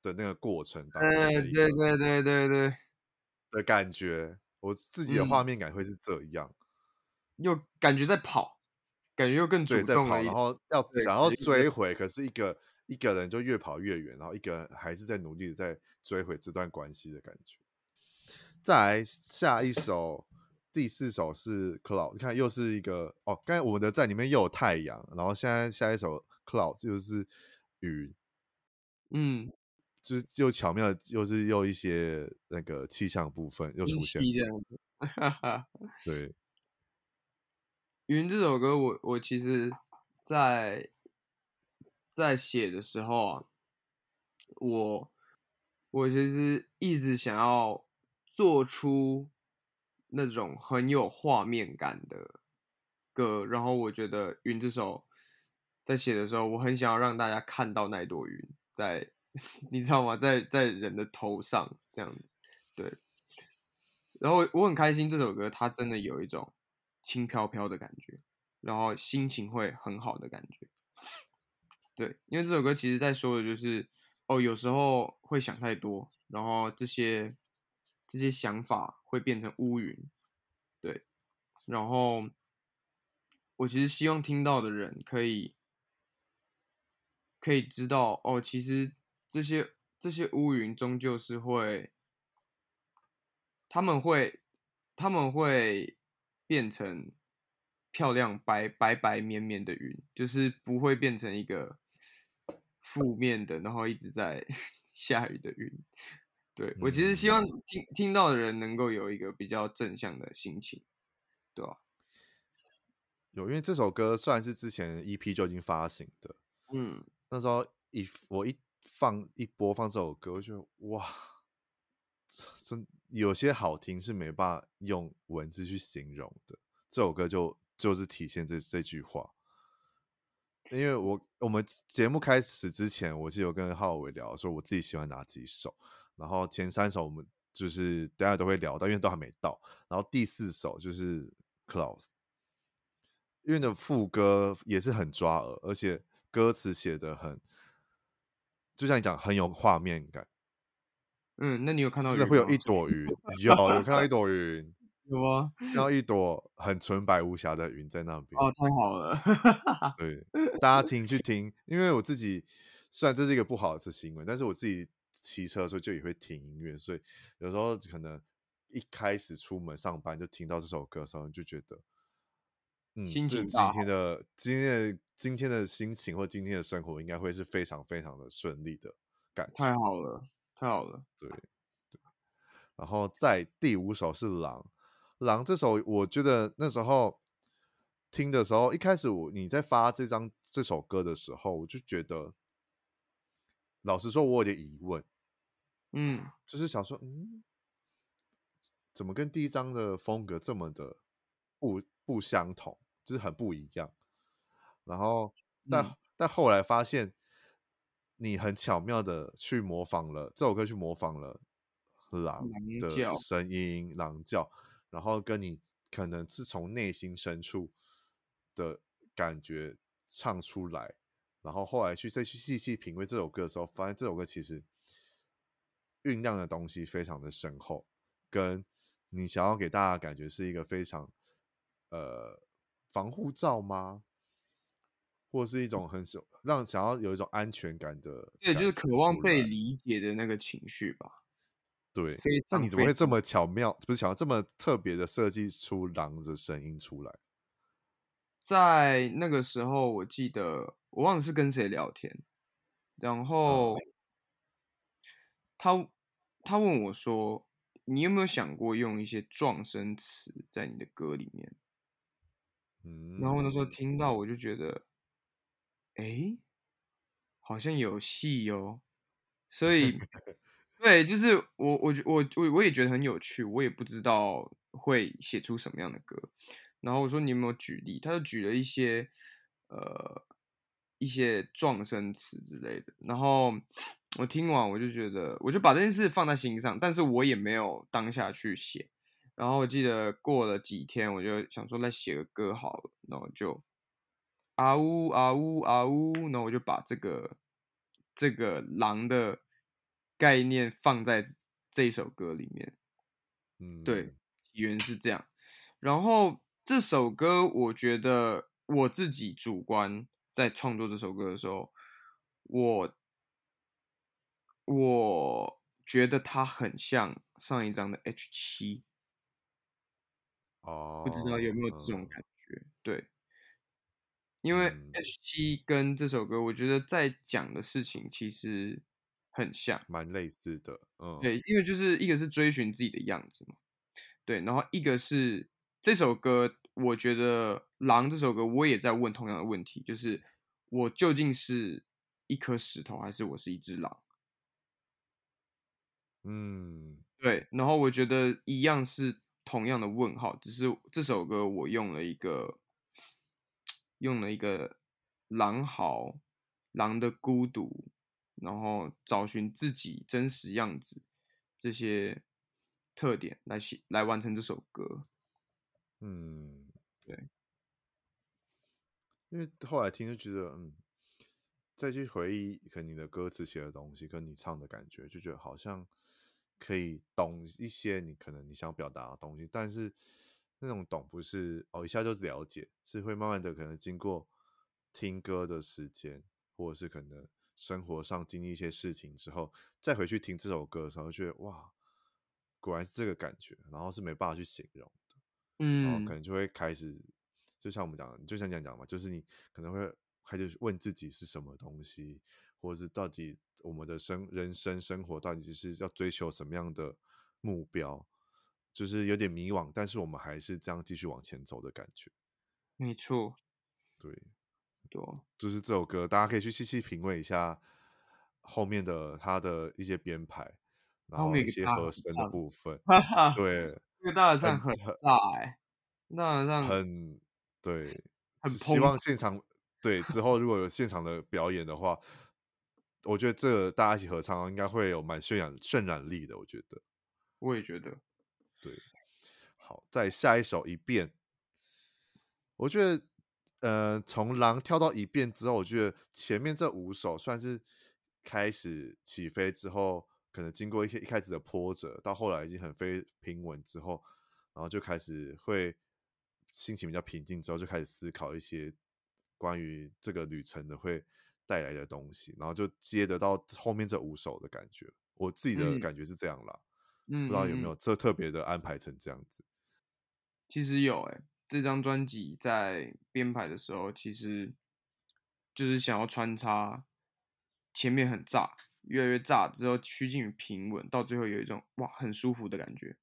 的那个过程当中，对对对对对对。的感觉，我自己的画面感会是这样，又感觉在跑。感觉又更主动在跑，然后要想要追回，可是一个一个人就越跑越远，然后一个人还是在努力的在追回这段关系的感觉。再来下一首，第四首是 Cloud，你看又是一个哦，刚才我们的在里面又有太阳，然后现在下一首 Cloud 就是云，嗯，就是又巧妙，又是又一些那个气象部分又出现，对。云这首歌我，我我其实在在写的时候啊，我我其实一直想要做出那种很有画面感的歌，然后我觉得云这首在写的时候，我很想要让大家看到那朵云在，你知道吗？在在人的头上这样子，对。然后我很开心这首歌，它真的有一种。轻飘飘的感觉，然后心情会很好的感觉。对，因为这首歌其实在说的就是，哦，有时候会想太多，然后这些这些想法会变成乌云。对，然后我其实希望听到的人可以可以知道，哦，其实这些这些乌云终究是会，他们会他们会。变成漂亮白白白绵绵的云，就是不会变成一个负面的，然后一直在 下雨的云。对，我其实希望听听到的人能够有一个比较正向的心情，对吧？有，因为这首歌算是之前 EP 就已经发行的，嗯，那时候一我一放一播放这首歌，我就哇，真。有些好听是没办法用文字去形容的，这首歌就就是体现这这句话。因为我我们节目开始之前，我是有跟浩伟聊说我自己喜欢哪几首，然后前三首我们就是大家都会聊到，因为都还没到，然后第四首就是《Clouds》，因为的副歌也是很抓耳，而且歌词写得很，就像你讲很有画面感。嗯，那你有看到？真的会有一朵云，有有看到一朵云，有啊？看到一朵很纯白无瑕的云在那边。哦，太好了。对，大家听去听，因为我自己虽然这是一个不好的行为，但是我自己骑车的时候就也会听音乐，所以有时候可能一开始出门上班就听到这首歌的时候，就觉得，嗯，心情今天的今天的今天的心情或今天的生活应该会是非常非常的顺利的感觉。太好了。太好了，对，对，然后在第五首是《狼》，《狼》这首我觉得那时候听的时候，一开始我你在发这张这首歌的时候，我就觉得老实说，我有点疑问，嗯，就是想说，嗯，怎么跟第一张的风格这么的不不相同，就是很不一样。然后，但、嗯、但后来发现，你很巧妙的去模仿了这首歌，去模仿了狼的声音，狼叫，狼叫，然后跟你可能是从内心深处的感觉唱出来。然后后来去再去细细品味这首歌的时候，发现这首歌其实酝酿的东西非常的深厚，跟你想要给大家感觉是一个非常呃防护罩吗？或是一种很想让想要有一种安全感的，对，就是渴望被理解的那个情绪吧。对，那你怎么会这么巧妙？不是巧妙，这么特别的设计出狼的声音出来？在那个时候，我记得。我忘了是跟谁聊天，然后他他问我说：“你有没有想过用一些撞声词在你的歌里面？”然后那时候听到我就觉得，哎，好像有戏哦。所以，对，就是我我我我我也觉得很有趣，我也不知道会写出什么样的歌。然后我说：“你有没有举例？”他就举了一些，呃。一些撞声词之类的，然后我听完我就觉得，我就把这件事放在心上，但是我也没有当下去写。然后我记得过了几天，我就想说来写个歌好了，然后就啊呜啊呜啊呜，然后我就把这个这个狼的概念放在这首歌里面。嗯，对，起源是这样。然后这首歌，我觉得我自己主观。在创作这首歌的时候，我我觉得它很像上一张的 H 七，哦，不知道有没有这种感觉？嗯、对，因为 H 七跟这首歌，我觉得在讲的事情其实很像，蛮类似的。嗯，对，因为就是一个是追寻自己的样子嘛，对，然后一个是这首歌。我觉得《狼》这首歌，我也在问同样的问题，就是我究竟是一颗石头，还是我是一只狼？嗯，对。然后我觉得一样是同样的问号，只是这首歌我用了一个用了一个狼嚎、狼的孤独，然后找寻自己真实样子这些特点来写来完成这首歌。嗯。对，因为后来听就觉得，嗯，再去回忆可能你的歌词写的东西，跟你唱的感觉，就觉得好像可以懂一些你可能你想表达的东西，但是那种懂不是哦一下就了解，是会慢慢的可能经过听歌的时间，或者是可能生活上经历一些事情之后，再回去听这首歌的时候，就觉得哇，果然是这个感觉，然后是没办法去形容的。嗯，然后可能就会开始，就像我们讲的，就像这样讲嘛，就是你可能会开始问自己是什么东西，或者是到底我们的生人生生活到底是要追求什么样的目标，就是有点迷惘，但是我们还是这样继续往前走的感觉。没错，对，对，就是这首歌，大家可以去细细品味一下后面的它的一些编排，然后一些和声的部分，对。这个大合唱很大哎、欸，大合唱很对，很希望现场对之后如果有现场的表演的话，我觉得这个大家一起合唱应该会有蛮渲染渲染力的。我觉得，我也觉得，对。好，再下一首一遍，我觉得呃，从狼跳到一遍之后，我觉得前面这五首算是开始起飞之后。可能经过一些一开始的波折，到后来已经很非平稳之后，然后就开始会心情比较平静之后，就开始思考一些关于这个旅程的会带来的东西，然后就接得到后面这五首的感觉。我自己的感觉是这样啦，嗯，不知道有没有这特别的安排成这样子。其实有诶、欸，这张专辑在编排的时候，其实就是想要穿插前面很炸。越来越炸之后趋近于平稳，到最后有一种哇很舒服的感觉，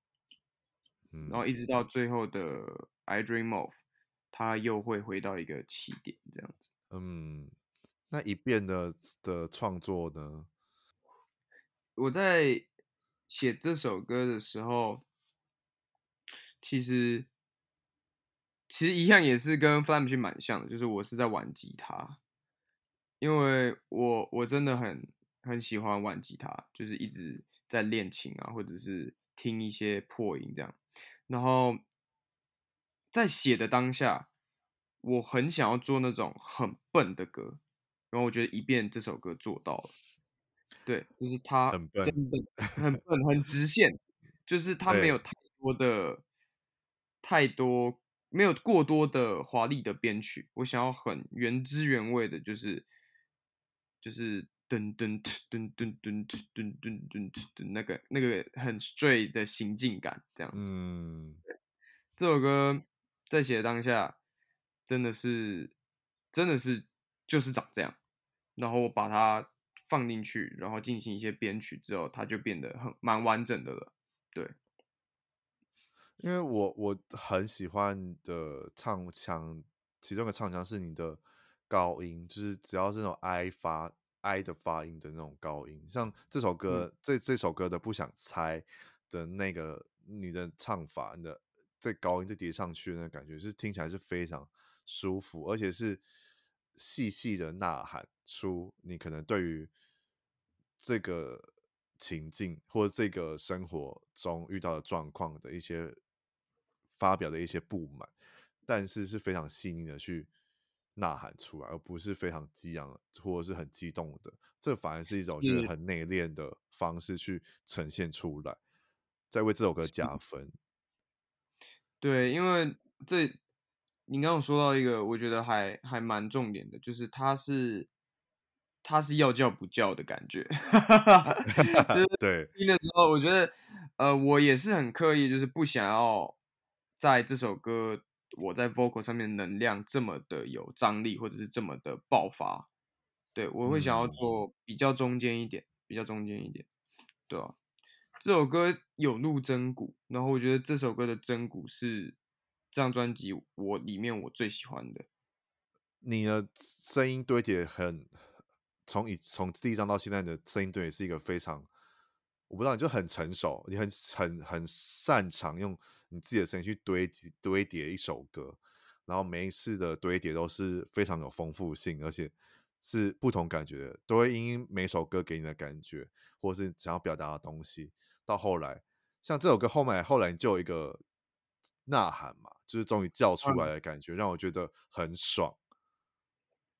嗯，然后一直到最后的 I Dream of，它又会回到一个起点这样子。嗯，那一遍的的创作呢？我在写这首歌的时候，其实其实一样也是跟 Fly Machine 蛮像的，就是我是在玩吉他，因为我我真的很很喜欢玩吉他，就是一直在练琴啊，或者是听一些破音这样，然后在写的当下，我很想要做那种很笨的歌，然后我觉得一遍这首歌做到了。对，就是他真的很笨，很，很直线，就是他没有太多的、太多没有过多的华丽的编曲。我想要很原汁原味的，就是就是噔噔噔噔噔噔噔噔噔噔那个那个很 straight 的行进感，这样子。嗯，这首歌在写当下，真的是真的是就是长这样，然后我把它。放进去，然后进行一些编曲之后，它就变得很蛮完整的了。对，因为我我很喜欢的唱腔，其中的唱腔是你的高音，就是只要是那种 I 发 I 的发音的那种高音，像这首歌、嗯、这这首歌的不想猜的那个你的唱法，你的这高音就叠上去的那感觉，是听起来是非常舒服，而且是。细细的呐喊出你可能对于这个情境或者这个生活中遇到的状况的一些发表的一些不满，但是是非常细腻的去呐喊出来，而不是非常激昂或者是很激动的。这反而是一种就是很内敛的方式去呈现出来，在为这首歌加分。对，因为这。你刚刚说到一个，我觉得还还蛮重点的，就是他是他是要叫不叫的感觉，就是 对。听的时候，我觉得呃，我也是很刻意，就是不想要在这首歌我在 vocal 上面能量这么的有张力，或者是这么的爆发。对，我会想要做比较中间一点，嗯、比较中间一点，对啊，这首歌有录真鼓，然后我觉得这首歌的真鼓是。这张专辑我里面我最喜欢的，你的声音堆叠很，从以从第一张到现在的声音堆叠是一个非常，我不知道你就很成熟，你很很很擅长用你自己的声音去堆积堆叠一首歌，然后每一次的堆叠都是非常有丰富性，而且是不同感觉的，都会因每首歌给你的感觉，或是想要表达的东西，到后来像这首歌后面后来就有一个呐喊嘛。就是终于叫出来的感觉，嗯、让我觉得很爽。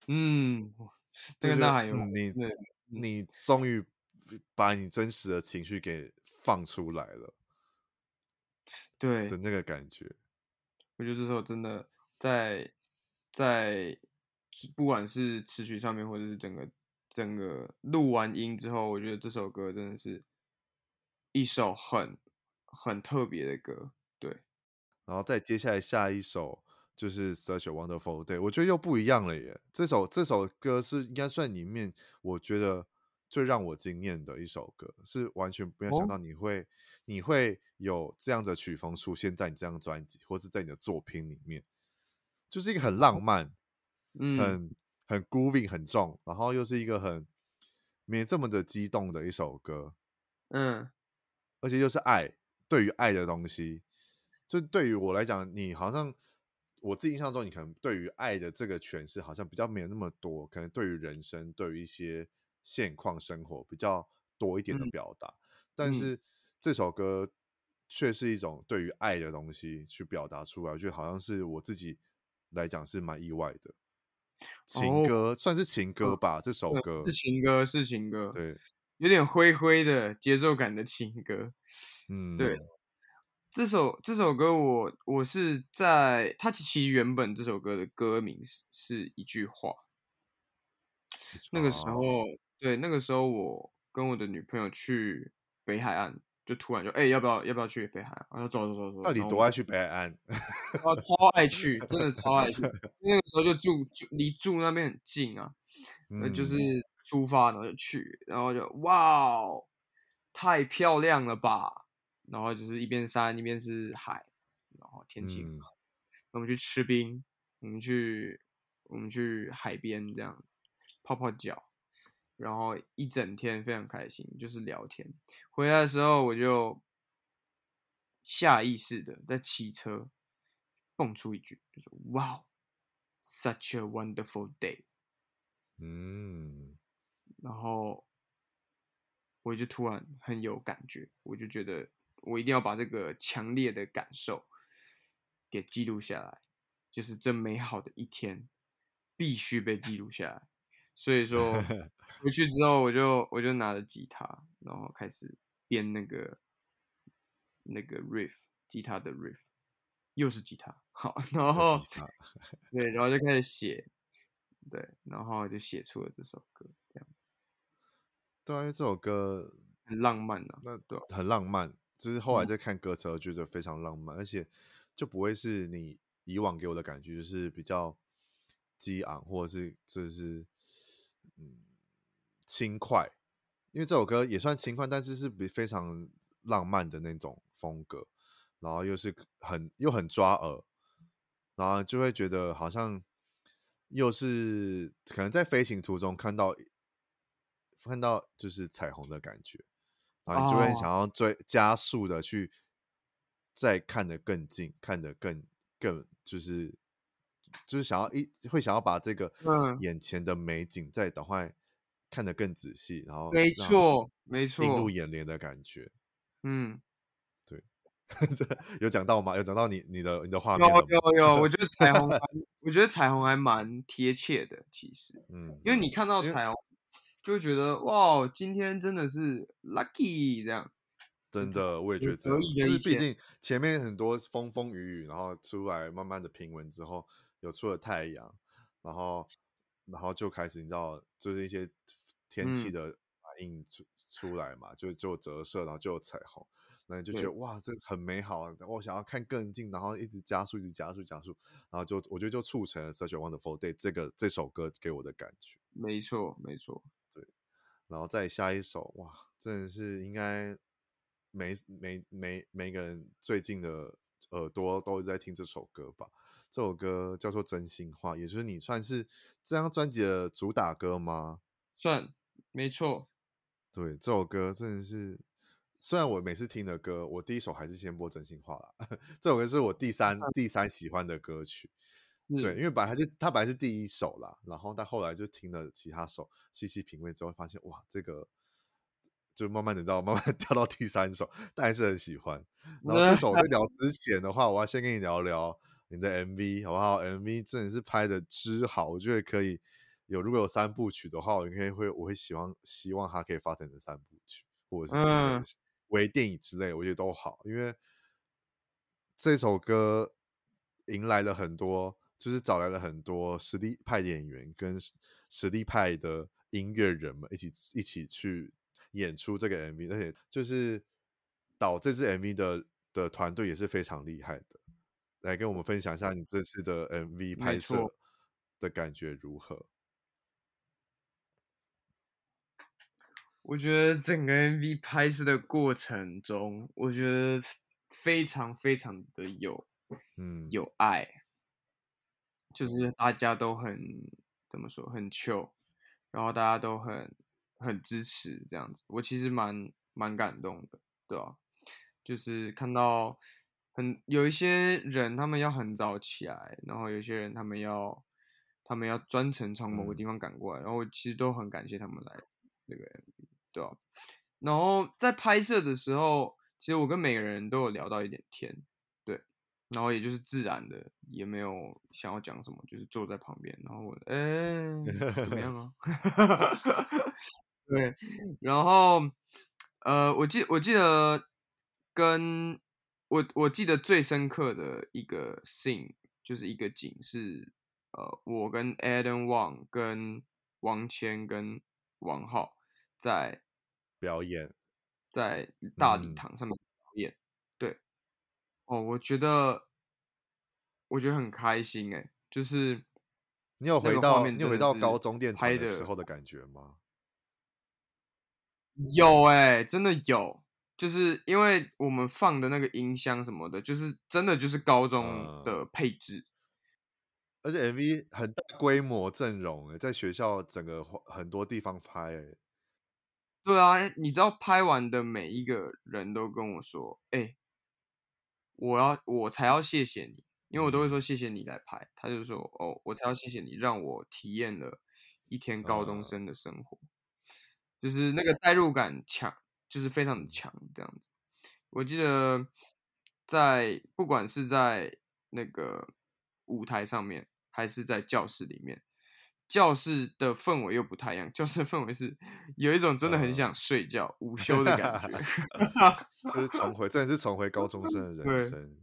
嗯，这个那还有你，你终于把你真实的情绪给放出来了，对的那个感觉。我觉得这首真的在在不管是词曲上面，或者是整个整个录完音之后，我觉得这首歌真的是一首很很特别的歌。对。然后再接下来下一首就是 Such a Wonderful Day，我觉得又不一样了耶。这首这首歌是应该算里面我觉得最让我惊艳的一首歌，是完全没有想到你会、哦、你会有这样的曲风出现在你这张专辑，或是在你的作品里面，就是一个很浪漫，嗯，很很 grooving 很重，然后又是一个很没这么的激动的一首歌，嗯，而且又是爱，对于爱的东西。就对于我来讲，你好像我自己印象中，你可能对于爱的这个诠释好像比较没有那么多，可能对于人生、对于一些现况生活比较多一点的表达。嗯、但是这首歌却是一种对于爱的东西去表达出来，我觉得好像是我自己来讲是蛮意外的。情歌、哦、算是情歌吧，哦、这首歌是情歌，是情歌，对，有点灰灰的节奏感的情歌，嗯，对。这首这首歌我，我我是在它其实原本这首歌的歌名是是一句话。那个时候，对，那个时候我跟我的女朋友去北海岸，就突然就哎、欸，要不要要不要去北海岸？然后走走走走。到底多爱去北海岸？啊，超爱去，真的超爱去。那个时候就住住离住那边很近啊，那、嗯、就是出发然后就去，然后就哇，太漂亮了吧！然后就是一边山一边是海，然后天气很好。嗯、我们去吃冰，我们去我们去海边这样泡泡脚，然后一整天非常开心，就是聊天。回来的时候，我就下意识的在骑车蹦出一句，就说：“Wow, such a wonderful day。”嗯，然后我就突然很有感觉，我就觉得我一定要把这个强烈的感受给记录下来，就是这美好的一天必须被记录下来。所以说。回去之后，我就我就拿着吉他，然后开始编那个那个 riff，吉他的 riff，又是吉他，好，然后对，然后就开始写，对，然后就写出了这首歌，这样子。对啊，因为这首歌很浪漫啊，那对，很浪漫，就是后来在看歌词，觉得非常浪漫，嗯，而且就不会是你以往给我的感觉，就是比较激昂，或者是就是嗯。轻快，因为这首歌也算轻快，但是是比非常浪漫的那种风格，然后又是很又很抓耳，然后就会觉得好像又是可能在飞行途中看到看到就是彩虹的感觉，然后你就会想要追加速的去再看得更近，看得更更就是就是想要一会想要把这个眼前的美景再赶快。看得更仔细，然后没错，没错，映入眼帘的感觉。嗯，对，有讲到吗？有讲到你你的你的画面？有有有，我觉得彩虹，我觉得彩虹还蛮贴切的，其实，嗯，因为你看到彩虹，就会觉得哇，今天真的是 lucky 这样。真的，我也觉得，就是毕竟前面很多风风雨雨，然后出来慢慢的平稳之后，有出了太阳，然后。然后就开始，你知道，就是一些天气的反应出出来嘛，嗯、就就折射，然后就有彩虹，那你就觉得哇，这很美好啊！我想要看更近，然后一直加速，一直加速，加速，然后就我觉得就促成了《Such a Wonderful Day》这个这首歌给我的感觉。没错，没错，对。然后再下一首，哇，真的是应该每每每每个人最近的耳朵都在听这首歌吧。这首歌叫做《真心话》，也就是你算是这张专辑的主打歌吗？算，没错。对，这首歌真的是，虽然我每次听的歌，我第一首还是先播《真心话》啦。这首歌是我第三第三喜欢的歌曲，对，因为本来还是他本来是第一首啦，然后但后来就听了其他首，细细品味之后，发现哇，这个就慢慢的到慢慢跳 到第三首，但还是很喜欢。然后这首在 聊之前的话，我要先跟你聊聊。你的 MV 好不好？MV 真的是拍的之好，我觉得可以有。如果有三部曲的话，我应该会，我会希望希望它可以发展成三部曲，或者是微电影之类，我觉得都好。因为这首歌迎来了很多，就是找来了很多实力派演员跟实力派的音乐人们一起一起去演出这个 MV，而且就是导这支 MV 的的团队也是非常厉害的。来跟我们分享一下你这次的 MV 拍摄的感觉如何？我觉得整个 MV 拍摄的过程中，我觉得非常非常的有，嗯，有爱，就是大家都很怎么说，很 chill，然后大家都很很支持这样子，我其实蛮蛮感动的，对吧、啊？就是看到。很有一些人，他们要很早起来，然后有些人他们要，他们要专程从某个地方赶过来，嗯、然后其实都很感谢他们来这个 MV，对吧、啊？然后在拍摄的时候，其实我跟每个人都有聊到一点天，对，然后也就是自然的，也没有想要讲什么，就是坐在旁边，然后我，哎，怎么样啊？对，然后，呃，我记我记得跟。我我记得最深刻的一个 scene 就是一个景是，呃，我跟 Adam Wang 跟王谦跟王浩在表演，在大礼堂上面表演。哦，我觉得我觉得很开心哎，就是你有回到你有回到高中电台的时候的感觉吗？有哎，真的有。就是因为我们放的那个音箱什么的，就是真的就是高中的配置，而且 MV 很大规模阵容，哎，在学校整个很多地方拍，哎。对啊，你知道拍完的每一个人都跟我说，哎，我要我才要谢谢你，因为我都会说谢谢你来拍，他就说哦，我才要谢谢你让我体验了一天高中生的生活，嗯、就是那个代入感强，就是非常的强这样子。我记得在不管是在那个舞台上面，还是在教室里面。教室的氛围又不太一样，教室的氛围是有一种真的很想睡觉、呃、午休的感觉，就是重回，真的是重回高中生的人生，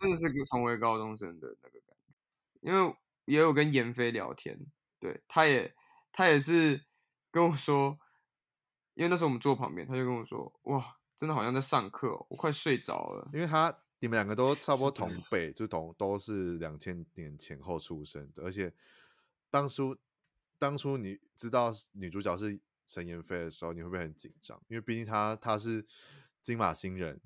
真的是重回高中生的那个感觉。因为也有跟严飞聊天，对，他也他也是跟我说，因为那时候我们坐旁边，他就跟我说，哇，真的好像在上课、哦，我快睡着了。因为他你们两个都差不多同辈，就同都是两千年前后出生的，而且。当初，当初你知道女主角是陈妍霏的时候，你会不会很紧张？因为毕竟她她是金马新人，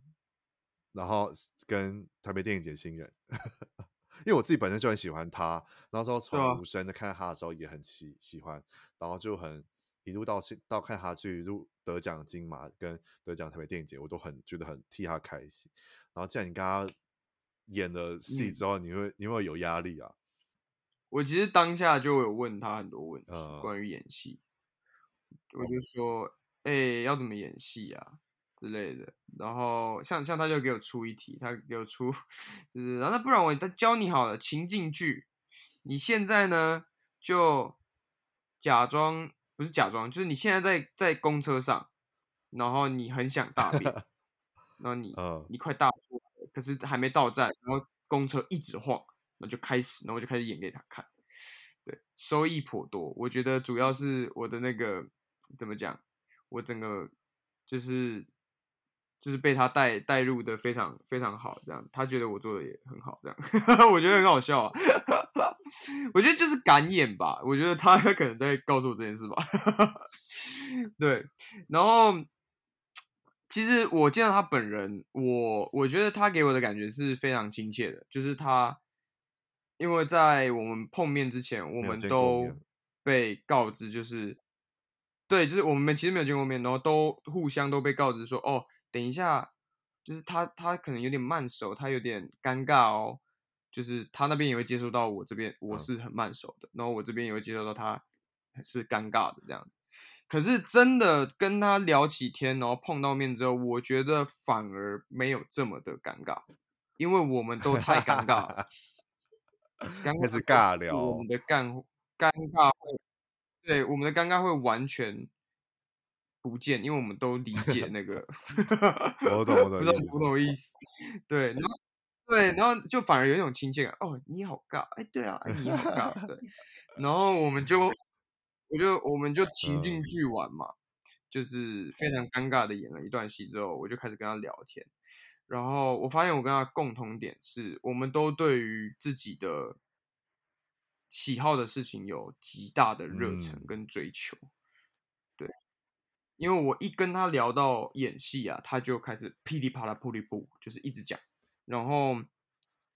然后跟台北电影节新人。因为我自己本身就很喜欢她，然后说从无声的看到她的时候也很喜喜欢，然后就很一路到到看她去入得奖金马跟得奖台北电影节，我都很觉得很替她开心。然后既然你跟她演了戏之后，嗯、你会你会有压力啊？我其实当下就有问他很多问题关于演戏，我就说，哎、欸，要怎么演戏啊之类的。然后像像他就给我出一题，他给我出就是，然后那不然我他教你好了情境剧，你现在呢就假装不是假装，就是你现在在在公车上，然后你很想大便，然后你你快大出来了，可是还没到站，然后公车一直晃。那就开始，然后我就开始演给他看，对，收益颇多。我觉得主要是我的那个怎么讲，我整个就是就是被他带带入的非常非常好，这样他觉得我做的也很好，这样 我觉得很好笑啊。我觉得就是敢演吧，我觉得他可能在告诉我这件事吧。对，然后其实我见到他本人，我我觉得他给我的感觉是非常亲切的，就是他。因为在我们碰面之前，我们都被告知，就是，对，就是我们其实没有见过面，然后都互相都被告知说，哦，等一下，就是他他可能有点慢熟，他有点尴尬哦，就是他那边也会接收到我这边我是很慢熟的，嗯、然后我这边也会接收到他是尴尬的这样子。可是真的跟他聊起天，然后碰到面之后，我觉得反而没有这么的尴尬，因为我们都太尴尬了。开始尬聊，我们的尴尴尬会，对，我们的尴尬会完全不见，因为我们都理解那个，我懂我懂，不知道不懂意思，对，然后对，然后就反而有一种亲切感，哦，你好尬，哎，对啊，哎，你好尬，对，然后我们就，我就我们就情境剧玩嘛，就是非常尴尬的演了一段戏之后，我就开始跟他聊天。然后我发现我跟他共同点是，我们都对于自己的喜好的事情有极大的热忱跟追求。嗯、对，因为我一跟他聊到演戏啊，他就开始噼里啪啦、噗里噗，就是一直讲。然后，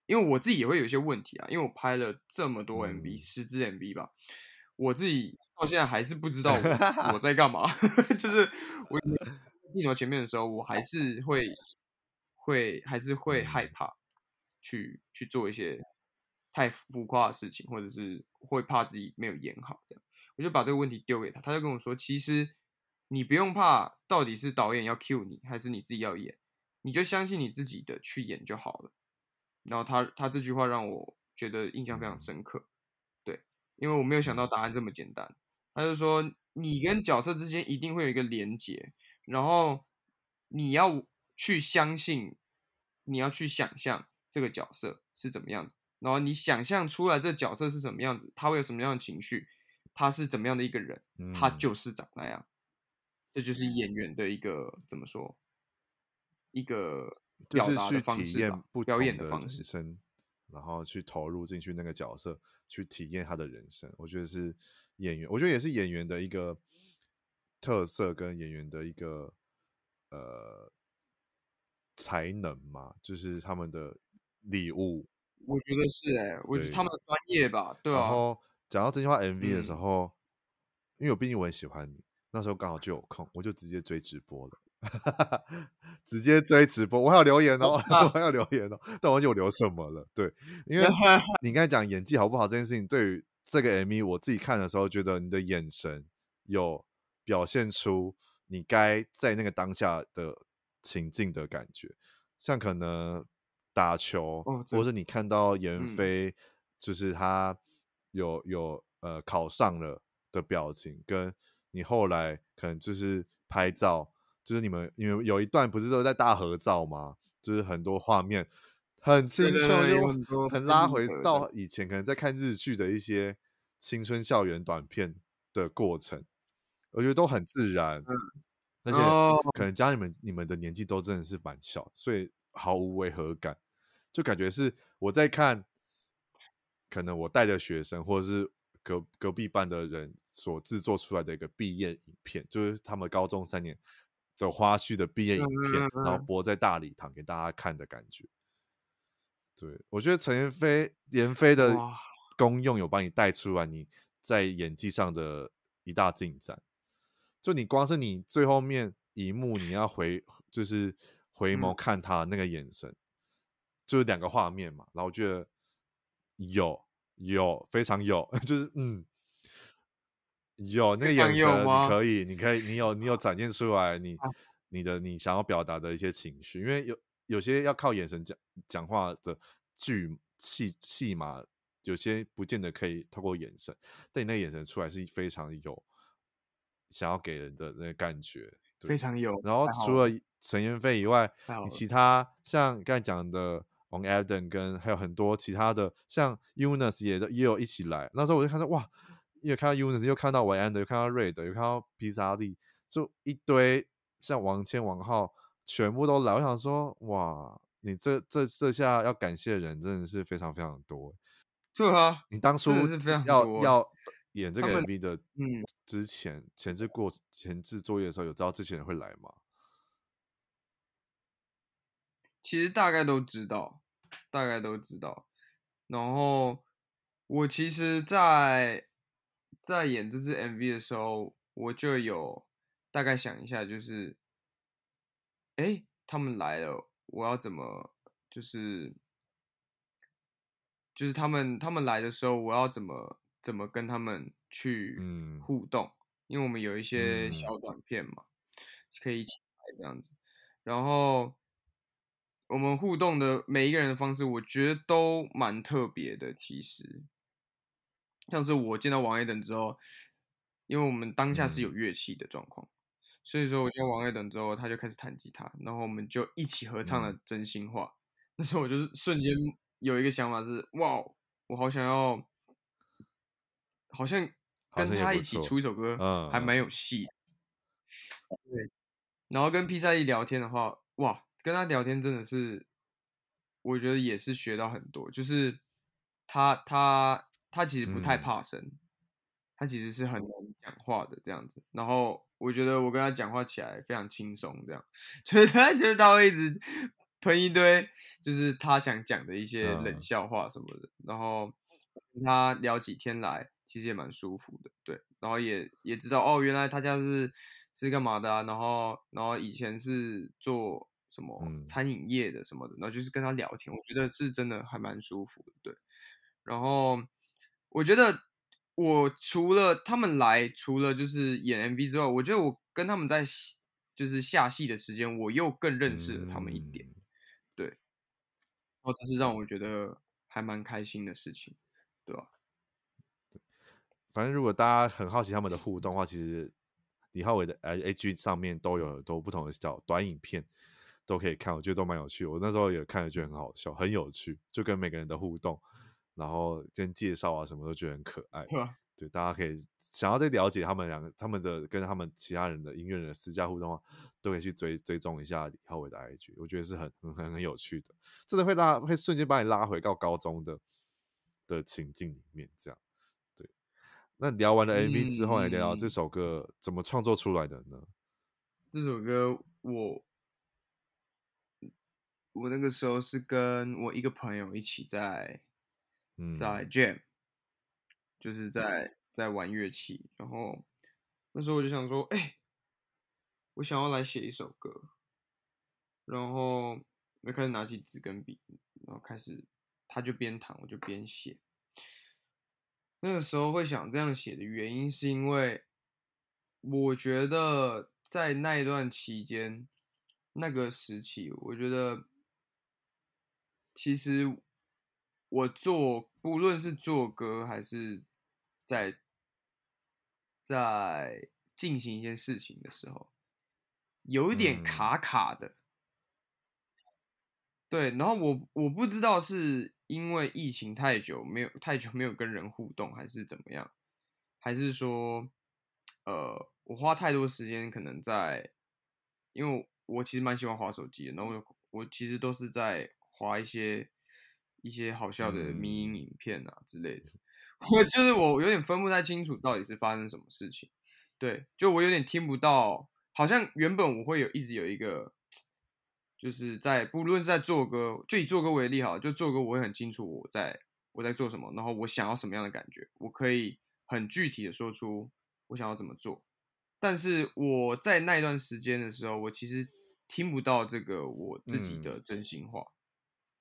因为我自己也会有一些问题啊，因为我拍了这么多 MV，十、嗯、支 MV 吧，我自己到现在还是不知道我，我在干嘛。就是我镜头前面的时候，我还是会。会还是会害怕去去做一些太浮夸的事情，或者是会怕自己没有演好这样。我就把这个问题丢给他，他就跟我说：“其实你不用怕，到底是导演要 cue 你，还是你自己要演，你就相信你自己的去演就好了。”然后他他这句话让我觉得印象非常深刻，对，因为我没有想到答案这么简单。他就说：“你跟角色之间一定会有一个连结，然后你要。”去相信，你要去想象这个角色是怎么样子，然后你想象出来这个角色是什么样子，他会有什么样的情绪，他是怎么样的一个人，他就是长那样，嗯、这就是演员的一个怎么说，一个表达的方式吧，表演的方式，然后去投入进去那个角色，去体验他的人生。我觉得是演员，我觉得也是演员的一个特色，跟演员的一个呃。才能嘛，就是他们的礼物，我觉得是哎、欸，我觉得他们的专业吧，对啊。然后讲到真心话 MV 的时候，嗯、因为我毕竟我很喜欢你，那时候刚好就有空，我就直接追直播了，直接追直播。我还要留言哦，我还要留言哦，但我忘记我留什么了。对，因为 你刚才讲演技好不好这件事情，对于这个 MV，我自己看的时候觉得你的眼神有表现出你该在那个当下的情境的感觉，像可能。打球，哦、或者是你看到严飞，嗯、就是他有有呃考上了的表情，跟你后来可能就是拍照，就是你们因为有一段不是都在大合照吗？就是很多画面很清楚，就很拉回到以前可能在看日剧的一些青春校园短片的过程，我觉得都很自然，嗯、而且可能加你们你们的年纪都真的是蛮小，所以。毫无违和感，就感觉是我在看，可能我带的学生或者是隔隔壁班的人所制作出来的一个毕业影片，就是他们高中三年的花絮的毕业影片，然后播在大礼堂给大家看的感觉。对，我觉得陈妍霏妍霏的功用有把你带出来，你在演技上的一大进展。就你光是你最后面一幕你要回，就是。回眸看他那个眼神，嗯、就是两个画面嘛，然后我觉得有有非常有，就是嗯，有那个眼神，你可以，你可以，你有你有展现出来你，你的你想要表达的一些情绪，因为有有些要靠眼神讲讲话的剧戏戏码，有些不见得可以透过眼神，但你那个眼神出来是非常有想要给人的那个感觉，非常有。然后除了。陈妍飞以外，你其他像刚才讲的王 Adam 跟还有很多其他的，像 Eunice 也也有一起来。那时候我就看到哇，又看到 Eunice，又看到王 Adam，又看到瑞德又看到披萨利，就一堆像王谦、王浩全部都来。我想说哇，你这这这下要感谢的人真的是非常非常多。对啊，你当初要要演这个 MV 的嗯之前、嗯、前置过前置作业的时候，有知道这些人会来吗？其实大概都知道，大概都知道。然后我其实在，在在演这支 MV 的时候，我就有大概想一下，就是，哎，他们来了，我要怎么，就是，就是他们他们来的时候，我要怎么怎么跟他们去互动？嗯、因为我们有一些小短片嘛，嗯、可以一起拍这样子，然后。我们互动的每一个人的方式，我觉得都蛮特别的。其实，像是我见到王爱等之后，因为我们当下是有乐器的状况，嗯、所以说我见到王爱等之后，他就开始弹吉他，然后我们就一起合唱了《真心话》。嗯、那时候我就是瞬间有一个想法是：哇，我好想要，好像跟他一起出一首歌，还蛮有戏。对，然后跟披萨一聊天的话，哇。跟他聊天真的是，我觉得也是学到很多。就是他他他其实不太怕生，嗯、他其实是很能讲话的这样子。然后我觉得我跟他讲话起来非常轻松，这样，所 以他就是他会一直喷一堆，就是他想讲的一些冷笑话什么的。嗯、然后跟他聊起天来，其实也蛮舒服的，对。然后也也知道哦，原来他家是是干嘛的啊？然后然后以前是做。什么餐饮业的什么的，然后就是跟他聊天，我觉得是真的还蛮舒服的，对。然后我觉得我除了他们来，除了就是演 MV 之外，我觉得我跟他们在就是下戏的时间，我又更认识了他们一点，对。然后这是让我觉得还蛮开心的事情，对吧？反正如果大家很好奇他们的互动的话，其实李浩伟的 IG 上面都有很多不同的小短影片。都可以看，我觉得都蛮有趣。我那时候也看了，觉得很好笑，很有趣，就跟每个人的互动，然后跟介绍啊什么都觉得很可爱。啊、对，大家可以想要再了解他们两个，他们的跟他们其他人的音乐人的私下互动的话，都可以去追追踪一下李浩伟的 IG，我觉得是很很很有趣的，真的会拉，会瞬间把你拉回到高中的的情境里面。这样，对。那聊完了 MV 之后，来聊聊这首歌怎么创作出来的呢？这首歌我。我那个时候是跟我一个朋友一起在，嗯，在 jam，就是在在玩乐器，然后那时候我就想说，哎、欸，我想要来写一首歌，然后我就开始拿起纸跟笔，然后开始，他就边弹我就边写。那个时候会想这样写的原因，是因为我觉得在那一段期间，那个时期，我觉得。其实我做，不论是做歌还是在在进行一件事情的时候，有一点卡卡的。嗯、对，然后我我不知道是因为疫情太久没有太久没有跟人互动，还是怎么样，还是说，呃，我花太多时间可能在，因为我，其实蛮喜欢划手机的，然后我，我其实都是在。划一些一些好笑的迷影影片啊之类的，我、嗯、就是我有点分不太清楚到底是发生什么事情，对，就我有点听不到，好像原本我会有一直有一个，就是在不论是在做歌，就以做歌为例哈，就做歌我也很清楚我在我在做什么，然后我想要什么样的感觉，我可以很具体的说出我想要怎么做，但是我在那一段时间的时候，我其实听不到这个我自己的真心话。嗯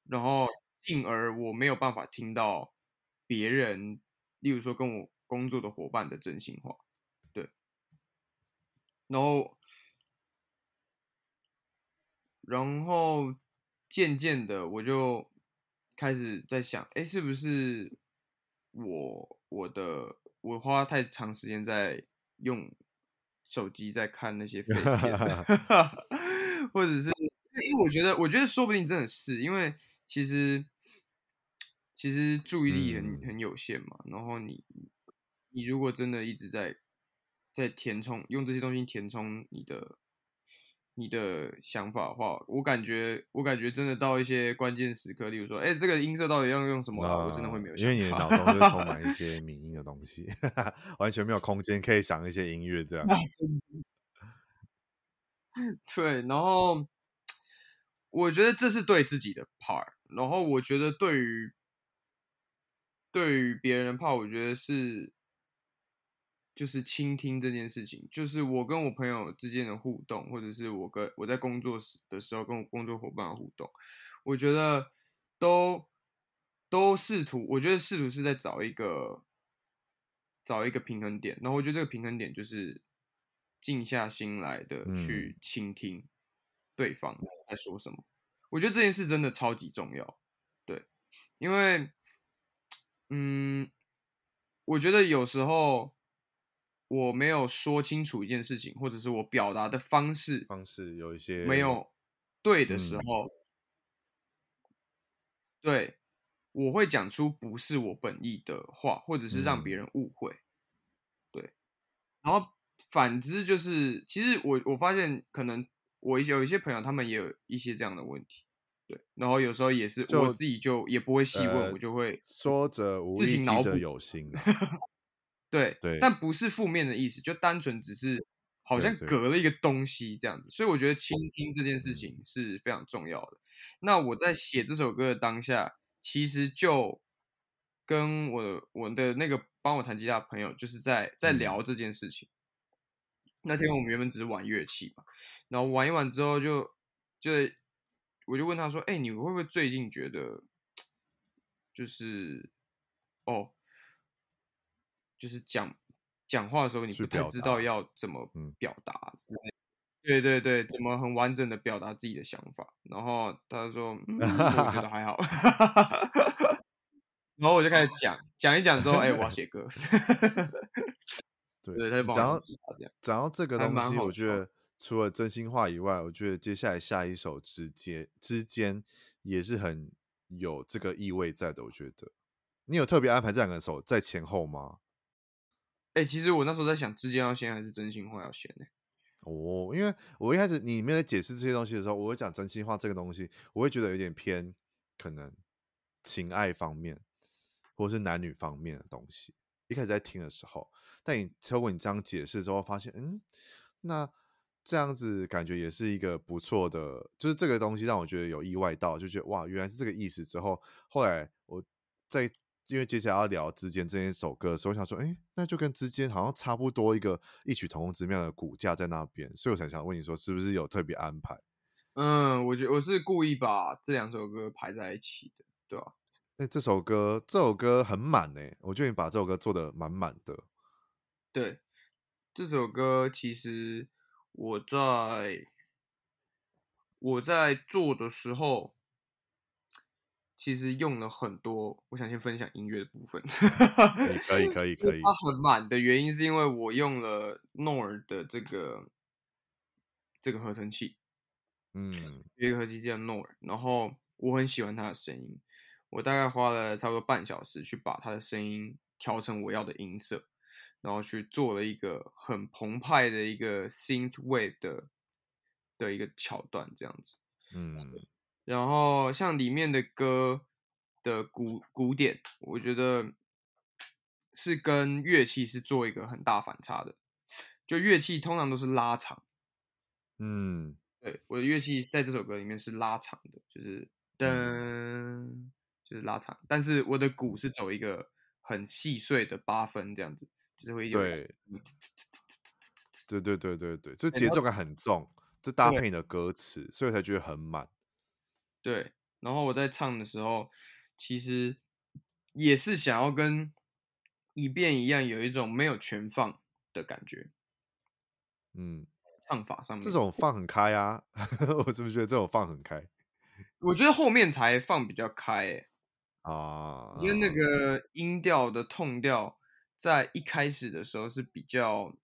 然后，进而我没有办法听到别人，例如说跟我工作的伙伴的真心话，对。然后，然后渐渐的，我就开始在想，哎，是不是我我的我花太长时间在用手机在看那些废片，或者是因为我觉得，我觉得说不定真的是因为。其实，其实注意力很很有限嘛。嗯、然后你，你如果真的一直在在填充，用这些东西填充你的你的想法的话，我感觉我感觉真的到一些关键时刻，例如说，哎，这个音色到底要用什么？我真的会没有想法，因为你的脑中就充满一 些民音的东西，完全没有空间可以想一些音乐这样。对，然后我觉得这是对自己的 part。然后我觉得对于对于别人的 part，，我觉得是就是倾听这件事情，就是我跟我朋友之间的互动，或者是我跟我在工作时的时候跟我工作伙伴的互动，我觉得都都试图，我觉得试图是在找一个找一个平衡点。然后我觉得这个平衡点就是静下心来的去倾听对方在说什么。嗯我觉得这件事真的超级重要，对，因为，嗯，我觉得有时候我没有说清楚一件事情，或者是我表达的方式方式有一些没有对的时候，嗯、对，我会讲出不是我本意的话，或者是让别人误会，嗯、对，然后反之就是，其实我我发现可能。我有一些朋友，他们也有一些这样的问题，对，然后有时候也是我自己就也不会细问，呃、我就会说者无意，听者有心，对对，但不是负面的意思，就单纯只是好像隔了一个东西这样子，所以我觉得倾听这件事情是非常重要的。嗯、那我在写这首歌的当下，其实就跟我的我的那个帮我弹吉他的朋友，就是在在聊这件事情。嗯那天我们原本只是玩乐器嘛，然后玩一玩之后就就我就问他说：“哎、欸，你会不会最近觉得就是哦，就是讲讲话的时候你不太知道要怎么表达？嗯、对对对，怎么很完整的表达自己的想法？”然后他说：“嗯、我觉得还好。”然后我就开始讲讲一讲之后，哎、欸，我要写歌。对，讲到讲到这个东西，我觉得除了真心话以外，我觉得接下来下一首之间之间也是很有这个意味在的。我觉得你有特别安排这两个首在前后吗？哎、其实我那时候在想，之间要先还是真心话要先呢？哦，因为我一开始你没有解释这些东西的时候，我会讲真心话这个东西，我会觉得有点偏可能情爱方面或是男女方面的东西。一开始在听的时候，但你透过你这样解释之后，发现，嗯，那这样子感觉也是一个不错的，就是这个东西让我觉得有意外到，就觉得哇，原来是这个意思。之后后来我在因为接下来要聊之间这一首歌的时候，我想说，哎，那就跟之间好像差不多一个异曲同工之妙的骨架在那边，所以我才想问你说，是不是有特别安排？嗯，我觉得我是故意把这两首歌排在一起的，对吧？哎，这首歌这首歌很满呢，我觉得你把这首歌做的满满的。对，这首歌其实。我在我在做的时候，其实用了很多。我想先分享音乐的部分。可以可以可以。它很满的原因是因为我用了 Nord 的这个这个合成器，嗯，一个合成器叫 Nord，然后我很喜欢它的声音，我大概花了差不多半小时去把它的声音调成我要的音色。然后去做了一个很澎湃的一个 synth wave 的的一个桥段，这样子。嗯，然后像里面的歌的鼓鼓点，我觉得是跟乐器是做一个很大反差的。就乐器通常都是拉长，嗯，对，我的乐器在这首歌里面是拉长的，就是噔，就是拉长。但是我的鼓是走一个很细碎的八分这样子。就是会有对，对对对对对，就节奏感很重，这搭配你的歌词，所以才觉得很满。对，然后我在唱的时候，其实也是想要跟一遍一样，有一种没有全放的感觉。嗯，唱法上面这种放很开啊，我怎么觉得这种放很开？我觉得后面才放比较开，欸，啊，因为那个音调的痛调。在一开始的时候是比较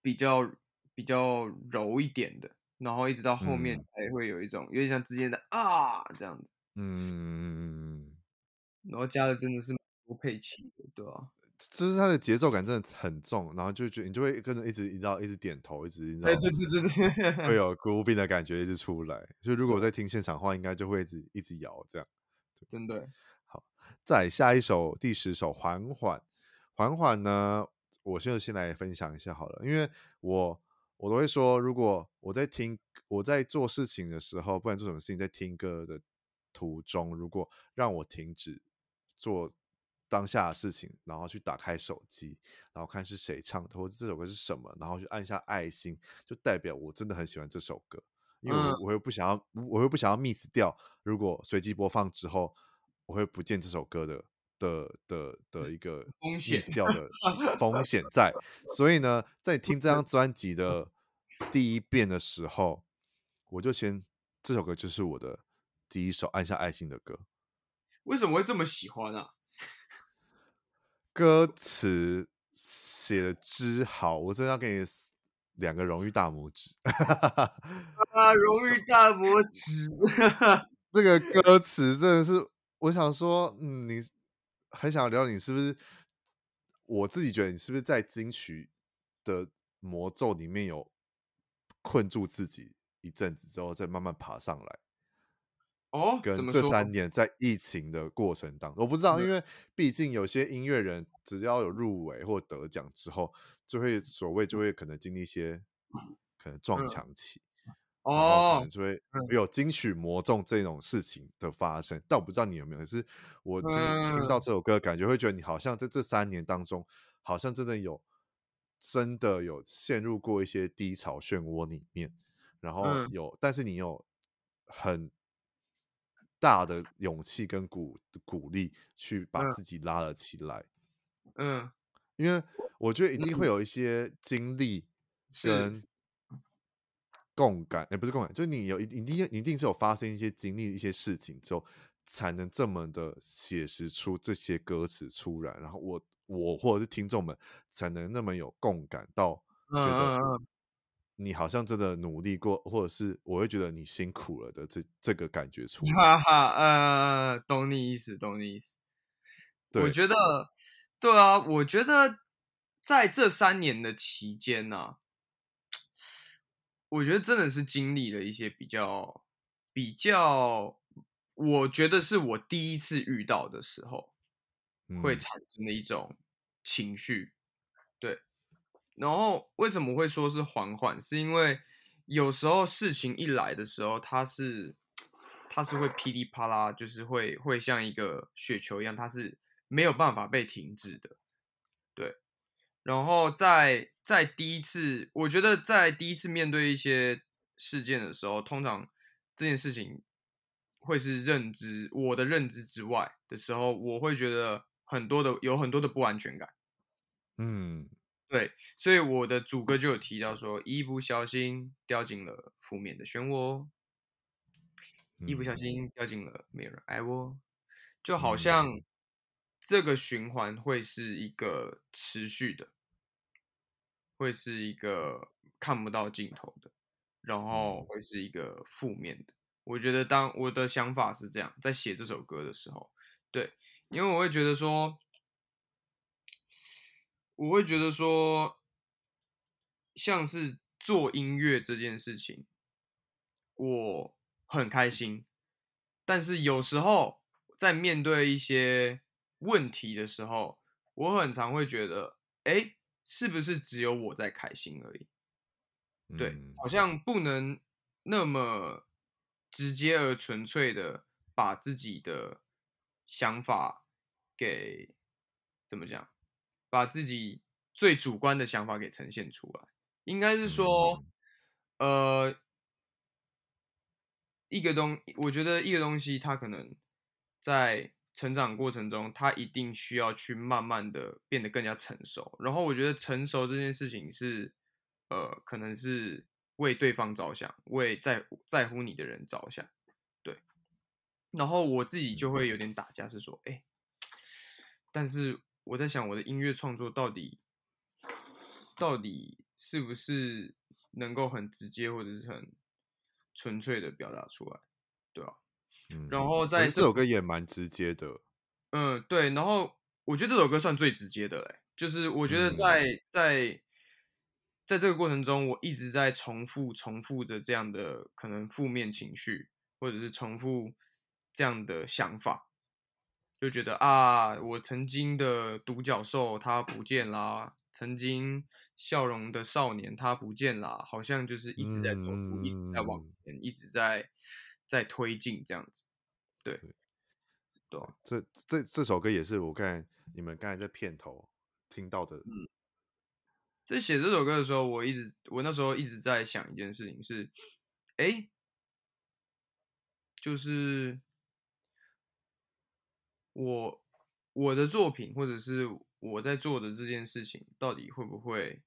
比较比较柔一点的，然后一直到后面才会有一种、嗯、有点像之间的啊这样子，嗯，然后加的真的是不配器的，对吧、啊？就是它的节奏感真的很重，然后就觉得你就会跟着一直一直一直点头，一直你知道对对对对对，会 有 grooving 的感觉一直出来。所以如果我在听现场的话，应该就会一直一直摇这样，真的。好再下一首第十首缓缓，缓缓呢，我就先来分享一下好了，因为我我都会说，如果我在听我在做事情的时候，不管做什么事情，在听歌的途中，如果让我停止做当下的事情，然后去打开手机，然后看是谁唱的，或者这首歌是什么，然后去按下爱心，就代表我真的很喜欢这首歌，因为我我会不想要，我会不想要 miss 掉，如果随机播放之后。我会不见这首歌的的的的一个风险掉的 风险在，所以呢，在听这张专辑的第一遍的时候，我就先这首歌就是我的第一首按下爱心的歌。为什么会这么喜欢啊？歌词写的之好，我真的要给你两个荣誉大拇指。啊，荣誉大拇指！这个歌词真的是。我想说，嗯，你很想聊，你是不是？我自己觉得你是不是在金曲的魔咒里面有困住自己一阵子之后，再慢慢爬上来？哦，跟这三年在疫情的过程当中，我不知道，因为毕竟有些音乐人只要有入围或得奖之后，就会所谓就会可能经历一些可能撞墙期。哦，可能就会有金曲魔咒这种事情的发生，嗯、但我不知道你有没有。可是我听、嗯、听到这首歌，感觉会觉得你好像在这三年当中，好像真的有真的有陷入过一些低潮漩涡里面，然后有，嗯、但是你有很大的勇气跟鼓鼓励去把自己拉了起来。嗯，因为我觉得一定会有一些经历跟。共感，也、欸、不是共感，就是你有一一定一定是有发生一些经历一些事情之后，才能这么的写实出这些歌词出来，然后我我或者是听众们才能那么有共感到，觉得你好像真的努力过，或者是我会觉得你辛苦了的这这个感觉出来。哈哈，呃，懂你意思，懂你意思。我觉得，对啊，我觉得在这三年的期间呢、啊。我觉得真的是经历了一些比较比较，我觉得是我第一次遇到的时候，会产生的一种情绪。对，然后为什么会说是缓缓？是因为有时候事情一来的时候，它是它是会噼里啪啦，就是会会像一个雪球一样，它是没有办法被停止的。对，然后在在第一次，我觉得在第一次面对一些事件的时候，通常这件事情会是认知我的认知之外的时候，我会觉得很多的有很多的不安全感。嗯，对，所以我的主歌就有提到说，一不小心掉进了负面的漩涡，嗯、一不小心掉进了没有人爱我，就好像这个循环会是一个持续的，会是一个看不到尽头的，然后会是一个负面的。我觉得当我的想法是这样，在写这首歌的时候，对，因为我会觉得说。我会觉得说，像是做音乐这件事情，我很开心。但是有时候在面对一些问题的时候，我很常会觉得，哎，是不是只有我在开心而已？对，好像不能那么直接而纯粹的把自己的想法给怎么讲？把自己最主观的想法给呈现出来，应该是说，呃，一个东，我觉得一个东西，它可能在成长过程中，他一定需要去慢慢的变得更加成熟。然后，我觉得成熟这件事情是，呃，可能是为对方着想，为在在乎你的人着想，对。然后我自己就会有点打架，是说，哎，但是。我在想，我的音乐创作到底到底是不是能够很直接或者是很纯粹的表达出来，对吧？嗯，然后在这，这首歌也蛮直接的。嗯，对。然后我觉得这首歌算最直接的嘞，就是我觉得在、嗯、在在这个过程中，我一直在重复重复着这样的可能负面情绪，或者是重复这样的想法。就觉得啊，我曾经的独角兽它不见啦，曾经笑容的少年他不见啦，好像就是一直在重复，嗯、一直在往前，一直在在推进这样子。对，对，这这这首歌也是我刚才你们刚才在片头听到的。嗯，在写这首歌的时候，我一直我那时候一直在想一件事情是，哎，就是。我我的作品，或者是我在做的这件事情，到底会不会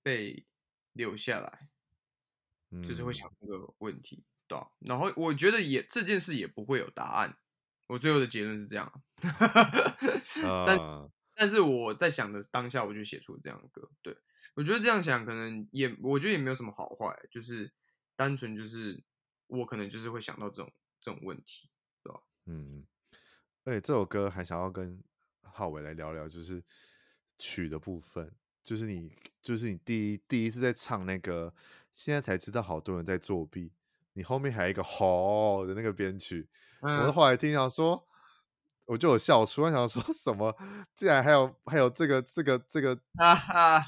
被留下来？嗯，就是会想这个问题，对。然后我觉得也这件事也不会有答案。我最后的结论是这样。但、uh... 但是我在想的当下，我就写出了这样的歌。对，我觉得这样想可能也，我觉得也没有什么好坏，就是单纯就是我可能就是会想到这种这种问题，对吧？嗯。而且，这首歌还想要跟浩伟来聊聊，就是曲的部分，就是你，就是你第一第一次在唱那个，现在才知道好多人在作弊，你后面还有一个吼的那个编曲，嗯、我后来听想说，我就有笑出，我想说什么，竟然还有还有这个这个这个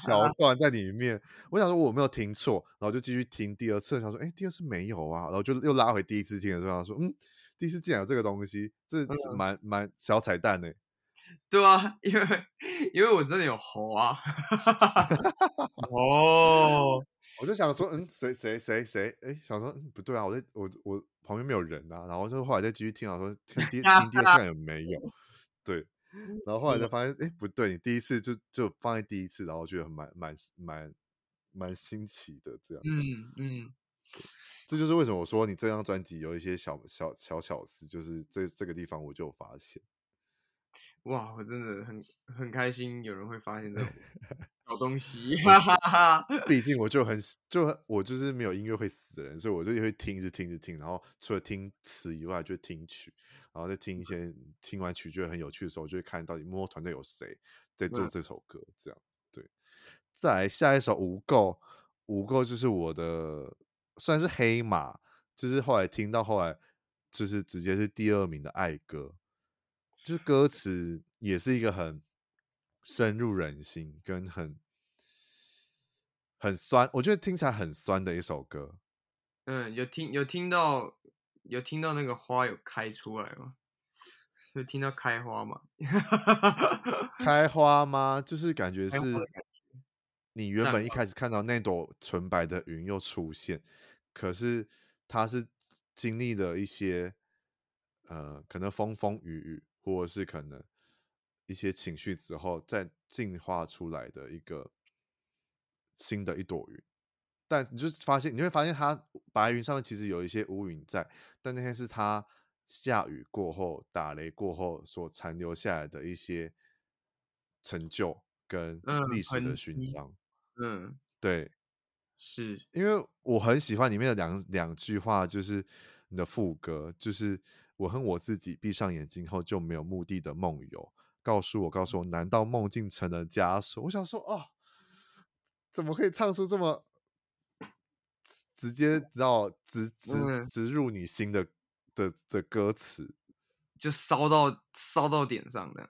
桥段在里面，我想说我没有听错，然后就继续听第二次，想说，哎，第二次没有啊，然后就又拉回第一次听的时候，想说，嗯。第一次竟然有这个东西，这是蛮蛮小彩蛋呢。对啊，因为因为我真的有吼啊。哦，我就想说，嗯，谁谁谁谁？哎，想说，嗯，不对啊，我在我我旁边没有人啊。然后就后来再继续听啊，说听第听第二次有没有？对，然后后来才发现，哎，不对，你第一次就就放在第一次，然后觉得蛮蛮蛮蛮新奇的这样。嗯嗯。这就是为什么我说你这张专辑有一些小小小巧思，就是这这个地方我就有发现。哇，我真的很很开心，有人会发现这种 好东西。哈哈哈，毕竟我就很就我就是没有音乐会死的人，所以我就会听一直听着听，然后除了听词以外，就听曲，然后再听一些听完曲觉得很有趣的时候，就会看到底幕后团队有谁在做这首歌，这样对。再来下一首《无垢》，《无垢》就是我的。算是黑马，就是后来听到后来，就是直接是第二名的爱歌，就是歌词也是一个很深入人心跟很很酸，我觉得听起来很酸的一首歌。嗯，有听有听到有听到那个花有开出来吗？有听到开花吗？开花吗？就是感觉是，你原本一开始看到那朵纯白的云又出现，可是它是经历了一些，呃，可能风风雨雨，或者是可能一些情绪之后，再进化出来的一个新的一朵云。但你就发现，你会发现它白云上面其实有一些乌云在，但那些是它。下雨过后，打雷过后所残留下来的一些成就跟历史的勋章。嗯，嗯对，是因为我很喜欢里面的两两句话，就是你的副歌，就是我恨我自己闭上眼睛后就没有目的的梦游，告诉我，告诉我，难道梦境成了枷锁？我想说，哦，怎么可以唱出这么直接，知道直直直入你心的？的的歌词。就烧到烧到点上，这样。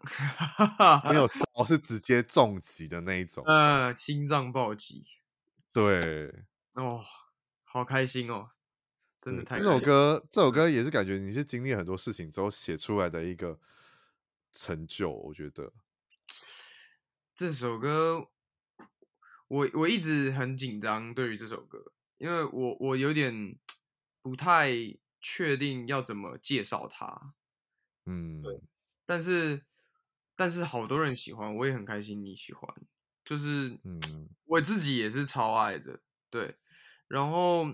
没有烧，是直接重击的那一种，呃，心脏暴击。对，哦，好开心哦，真的太这首歌，这首歌也是感觉你是经历很多事情之后写出来的一个成就，我觉得。这首歌，我我一直很紧张，对于这首歌，因为我我有点不太。确定要怎么介绍它，嗯，对，但是但是好多人喜欢，我也很开心你喜欢，就是，嗯，我自己也是超爱的，对，然后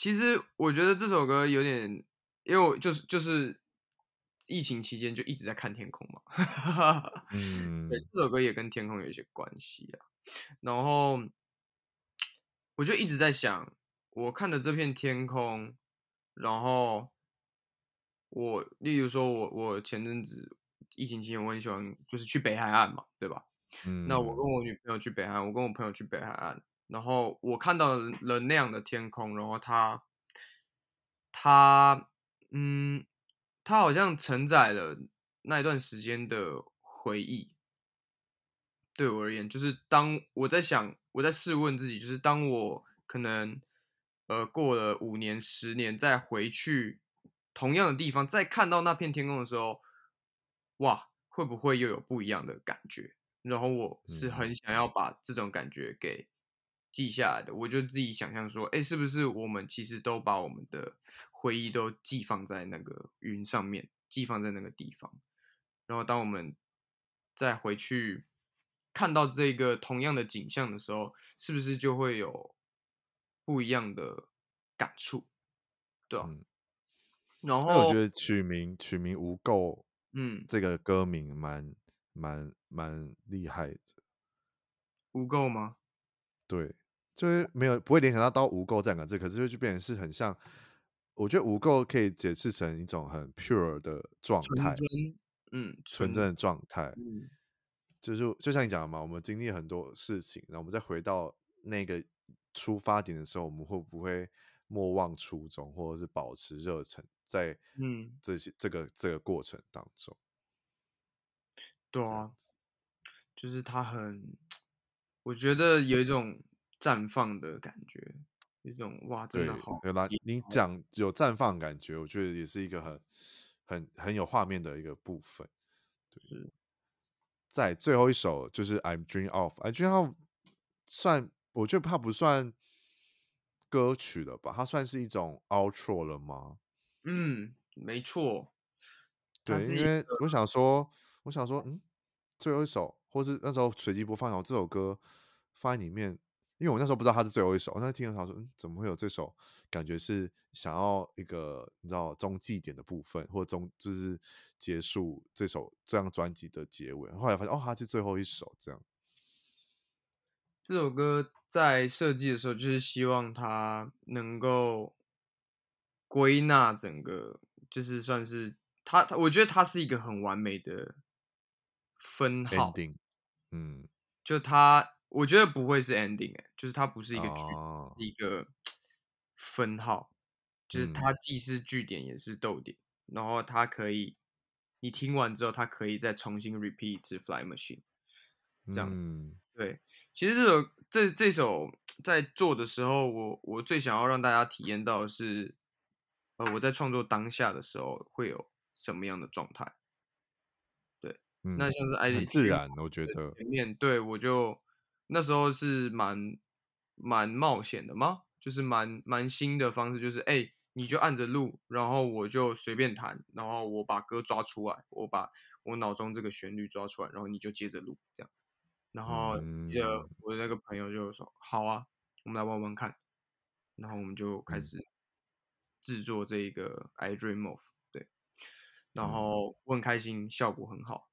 其实我觉得这首歌有点，因为我就是就是疫情期间就一直在看天空嘛，嗯，对，这首歌也跟天空有一些关系啊，然后我就一直在想，我看的这片天空。然后我，例如说我，我我前阵子疫情期间，我很喜欢就是去北海岸嘛，对吧？嗯。那我跟我女朋友去北海岸，我跟我朋友去北海岸，然后我看到了那样的天空，然后它，它，嗯，它好像承载了那一段时间的回忆。对我而言，就是当我在想，我在试问自己，就是当我可能。呃，过了五年、十年，再回去同样的地方，再看到那片天空的时候，哇，会不会又有不一样的感觉？然后我是很想要把这种感觉给记下来的。我就自己想象说，哎，是不是我们其实都把我们的回忆都寄放在那个云上面，寄放在那个地方？然后当我们再回去看到这个同样的景象的时候，是不是就会有？不一样的感触，对啊。嗯、然后我觉得取名取名无垢，嗯，这个歌名蛮蛮蛮厉害的。无垢吗？对，就是没有不会联想到到无垢这两个字，可是就变成是很像。我觉得无垢可以解释成一种很 pure 的状态，嗯，纯真的状态。嗯，就是就像你讲的嘛，我们经历很多事情，然后我们再回到那个。出发点的时候，我们会不会莫忘初衷，或者是保持热忱，在嗯这些这个这个过程当中？对啊，就是他很，我觉得有一种绽放的感觉，一种哇，真的好。有啦，你讲有绽放感觉，我觉得也是一个很很很有画面的一个部分。对，在最后一首就是 I'm Dreaming Of，I'm Dreaming Of 算。我觉得它不算歌曲了吧？它算是一种 outro 了吗？嗯，没错。对，因为我想说，我想说，嗯，最后一首，或是那时候随机播放，然后这首歌放在里面，因为我那时候不知道他是最后一首，我那时候听了他说，嗯，怎么会有这首？感觉是想要一个你知道中继点的部分，或中就是结束这首这张专辑的结尾。后来发现，哦，它是最后一首，这样。这首歌在设计的时候，就是希望它能够归纳整个，就是算是它，我觉得它是一个很完美的分号。ending，嗯，就它，我觉得不会是 ending，哎，就是它不是一个句，哦、一个分号，就是它既是句点也是逗点，嗯、然后它可以，你听完之后，它可以再重新 repeat 一次 Fly Machine，这样，嗯、对。其实这首这这首在做的时候，我我最想要让大家体验到的是，呃，我在创作当下的时候会有什么样的状态。对，嗯、那像是很自然，我觉得面对我就那时候是蛮蛮冒险的吗？就是蛮蛮新的方式，就是哎，你就按着录，然后我就随便弹，然后我把歌抓出来，我把我脑中这个旋律抓出来，然后你就接着录，这样。然后呃，我的那个朋友就说：“好啊，我们来玩玩看。”然后我们就开始制作这一个 I Dream of，对。然后我很开心，效果很好。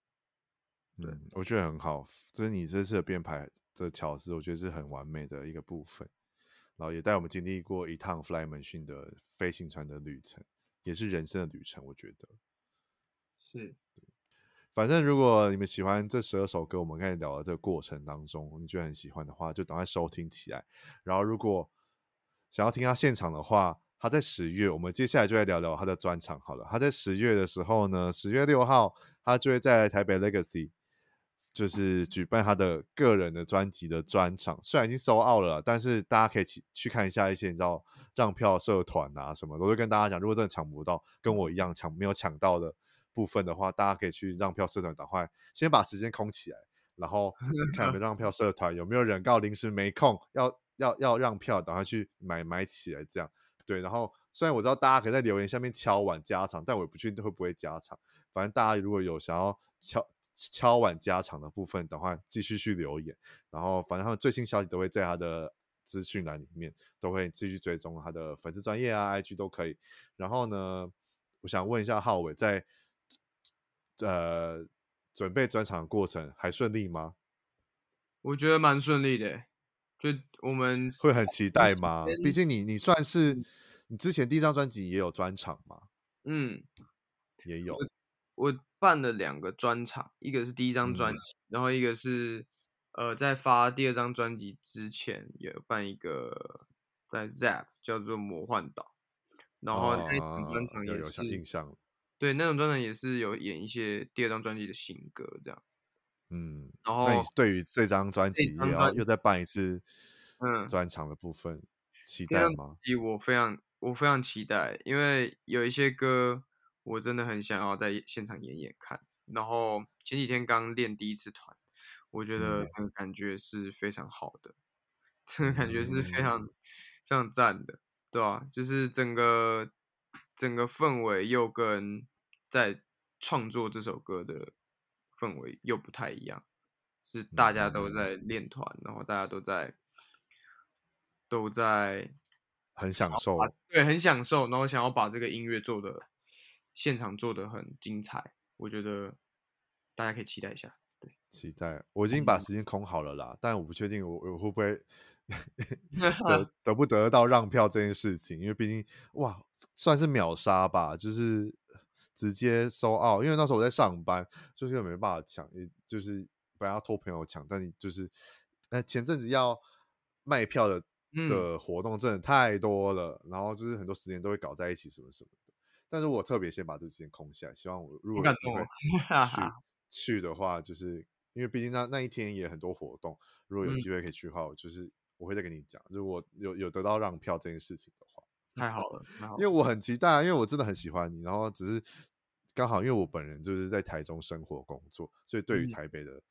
对，我觉得很好。就是你这次的编排的巧思，我觉得是很完美的一个部分。然后也带我们经历过一趟 Fly Machine 的飞行船的旅程，也是人生的旅程。我觉得是。反正如果你们喜欢这十二首歌，我们刚才聊的这个过程当中，你觉得很喜欢的话，就赶快收听起来。然后如果想要听他现场的话，他在十月，我们接下来就来聊聊他的专场好了。他在十月的时候呢，十月六号，他就会在台北 Legacy，就是举办他的个人的专辑的专场。虽然已经 sold out 了，但是大家可以去去看一下一些你知道让票社团啊什么，我会跟大家讲，如果真的抢不到，跟我一样抢没有抢到的。部分的话，大家可以去让票社团赶快先把时间空起来，然后看你们 让票社团有没有人告临时没空，要要要让票，赶快去买买起来，这样对。然后虽然我知道大家可以在留言下面敲碗加场，但我也不确定会不会加场。反正大家如果有想要敲敲碗加场的部分，等会继续去留言。然后反正他们最新消息都会在他的资讯栏里面，都会继续追踪他的粉丝专业啊、IG 都可以。然后呢，我想问一下浩伟在。呃，准备专场的过程还顺利吗？我觉得蛮顺利的，就我们会很期待吗？毕竟你你算是你之前第一张专辑也有专场嘛？嗯，也有。我，办了两个专场，一个是第一张专辑，嗯，然后一个是呃在发第二张专辑之前有办一个在 ZAP 叫做魔幻岛，然后那种专场也是，印象。对，那种专场也是有演一些第二张专辑的新歌，这样。嗯，然后那你对于这张专辑也要又再办一次，嗯，专场的部分，嗯、期待吗？我非常我非常期待，因为有一些歌我真的很想要在现场演演看。然后前几天刚练第一次团，我觉得那个感觉是非常好的，这、嗯、个感觉是非常、嗯、非常赞的，对吧、啊？就是整个。整个氛围又跟在创作这首歌的氛围又不太一样，是大家都在练团，然后大家都在都在很享受，对，很享受，然后想要把这个音乐做的现场做的很精彩，我觉得大家可以期待一下。对，期待，我已经把时间空好了啦，嗯、但我不确定我我会不会。得得不得到让票这件事情，因为毕竟哇，算是秒杀吧，就是直接 sold out。因为那时候我在上班，就是没办法抢，也就是本来要托朋友抢，但你就是，呃，前阵子要卖票的的活动真的太多了，嗯，然后就是很多时间都会搞在一起，什么什么的。但是我特别先把这时间空下来，希望我如果有机会去去的话，就是因为毕竟那那一天也很多活动，如果有机会可以去的话，我就是。我会再跟你讲，如果有有得到让票这件事情的话，太好了，因为我很期待，因为我真的很喜欢你，然后只是刚好因为我本人就是在台中生活工作，所以对于台北的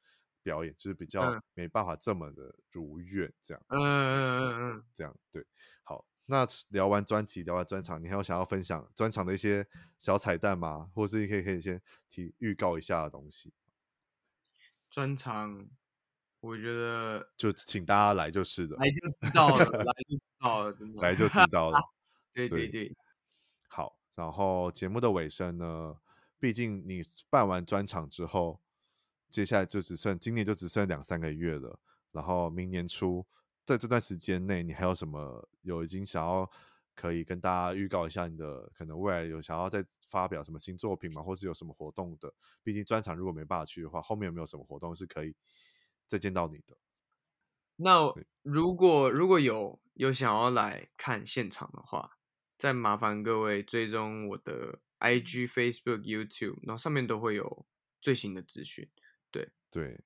表演就是比较没办法这么的如愿这样，嗯嗯嗯嗯，这样对。好，那聊完专辑，聊完专场，你还有想要分享专场的一些小彩蛋吗？或者是可以可以先提预告一下的东西？专场。我觉得就请大家来就是的，来就知道了，来就知道了，真的 来就知道了。对对对，好。然后节目的尾声呢，毕竟你办完专场之后，接下来就只剩今年就只剩两三个月了。然后明年初在这段时间内，你还有什么有已经想要可以跟大家预告一下你的可能未来有想要再发表什么新作品吗？或是有什么活动的？毕竟专场如果没办法去的话，后面有没有什么活动是可以？再见到你的，那如果如果有有想要来看现场的话，再麻烦各位追踪我的 IG、Facebook、YouTube，然后上面都会有最新的资讯。对对，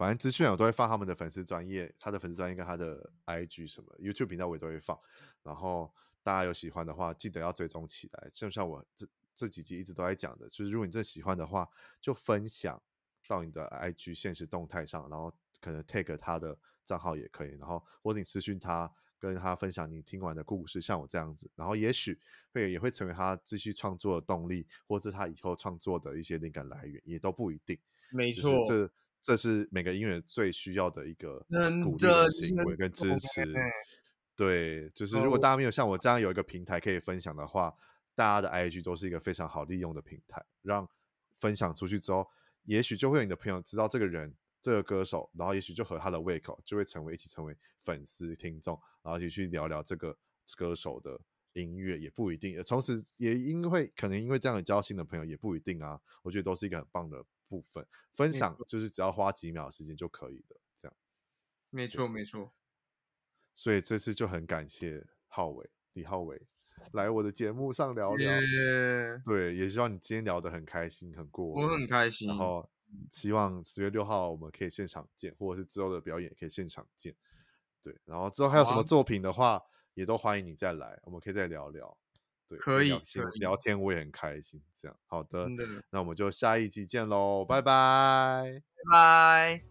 反正资讯我都会放他们的粉丝专业，他的粉丝专业跟他的 IG 什么 YouTube 频道我也都会放。然后大家有喜欢的话，记得要追踪起来。就像我这这几集一直都在讲的，就是如果你真喜欢的话，就分享到你的 IG 现实动态上，然后可能 tag 他的账号也可以，然后或者你私讯他，跟他分享你听完的故事，像我这样子，然后也许会也会成为他继续创作的动力，或者他以后创作的一些灵感来源，也都不一定。没错，这这是每个音乐人最需要的一个鼓励的行为跟支持。对，就是如果大家没有像我这样有一个平台可以分享的话，大家的 IG 都是一个非常好利用的平台，让分享出去之后，也许就会有你的朋友知道这个人。这个歌手，然后也许就合他的胃口，就会成为一起成为粉丝听众，然后一起去聊聊这个歌手的音乐，也不一定。从此也因为可能因为这样交新的朋友，也不一定啊。我觉得都是一个很棒的部分，分享就是只要花几秒时间就可以的，这样。没错，没错。所以这次就很感谢浩伟李浩伟来我的节目上聊聊。对，也希望你今天聊得很开心，很过。我很开心。然后。希望十月六号我们可以现场见，或者是之后的表演也可以现场见。对，然后之后还有什么作品的话，啊、也都欢迎你再来，我们可以再聊聊。对，可以，聊，天我也很开心。这样，好的，的，那我们就下一集见喽，拜拜，拜拜。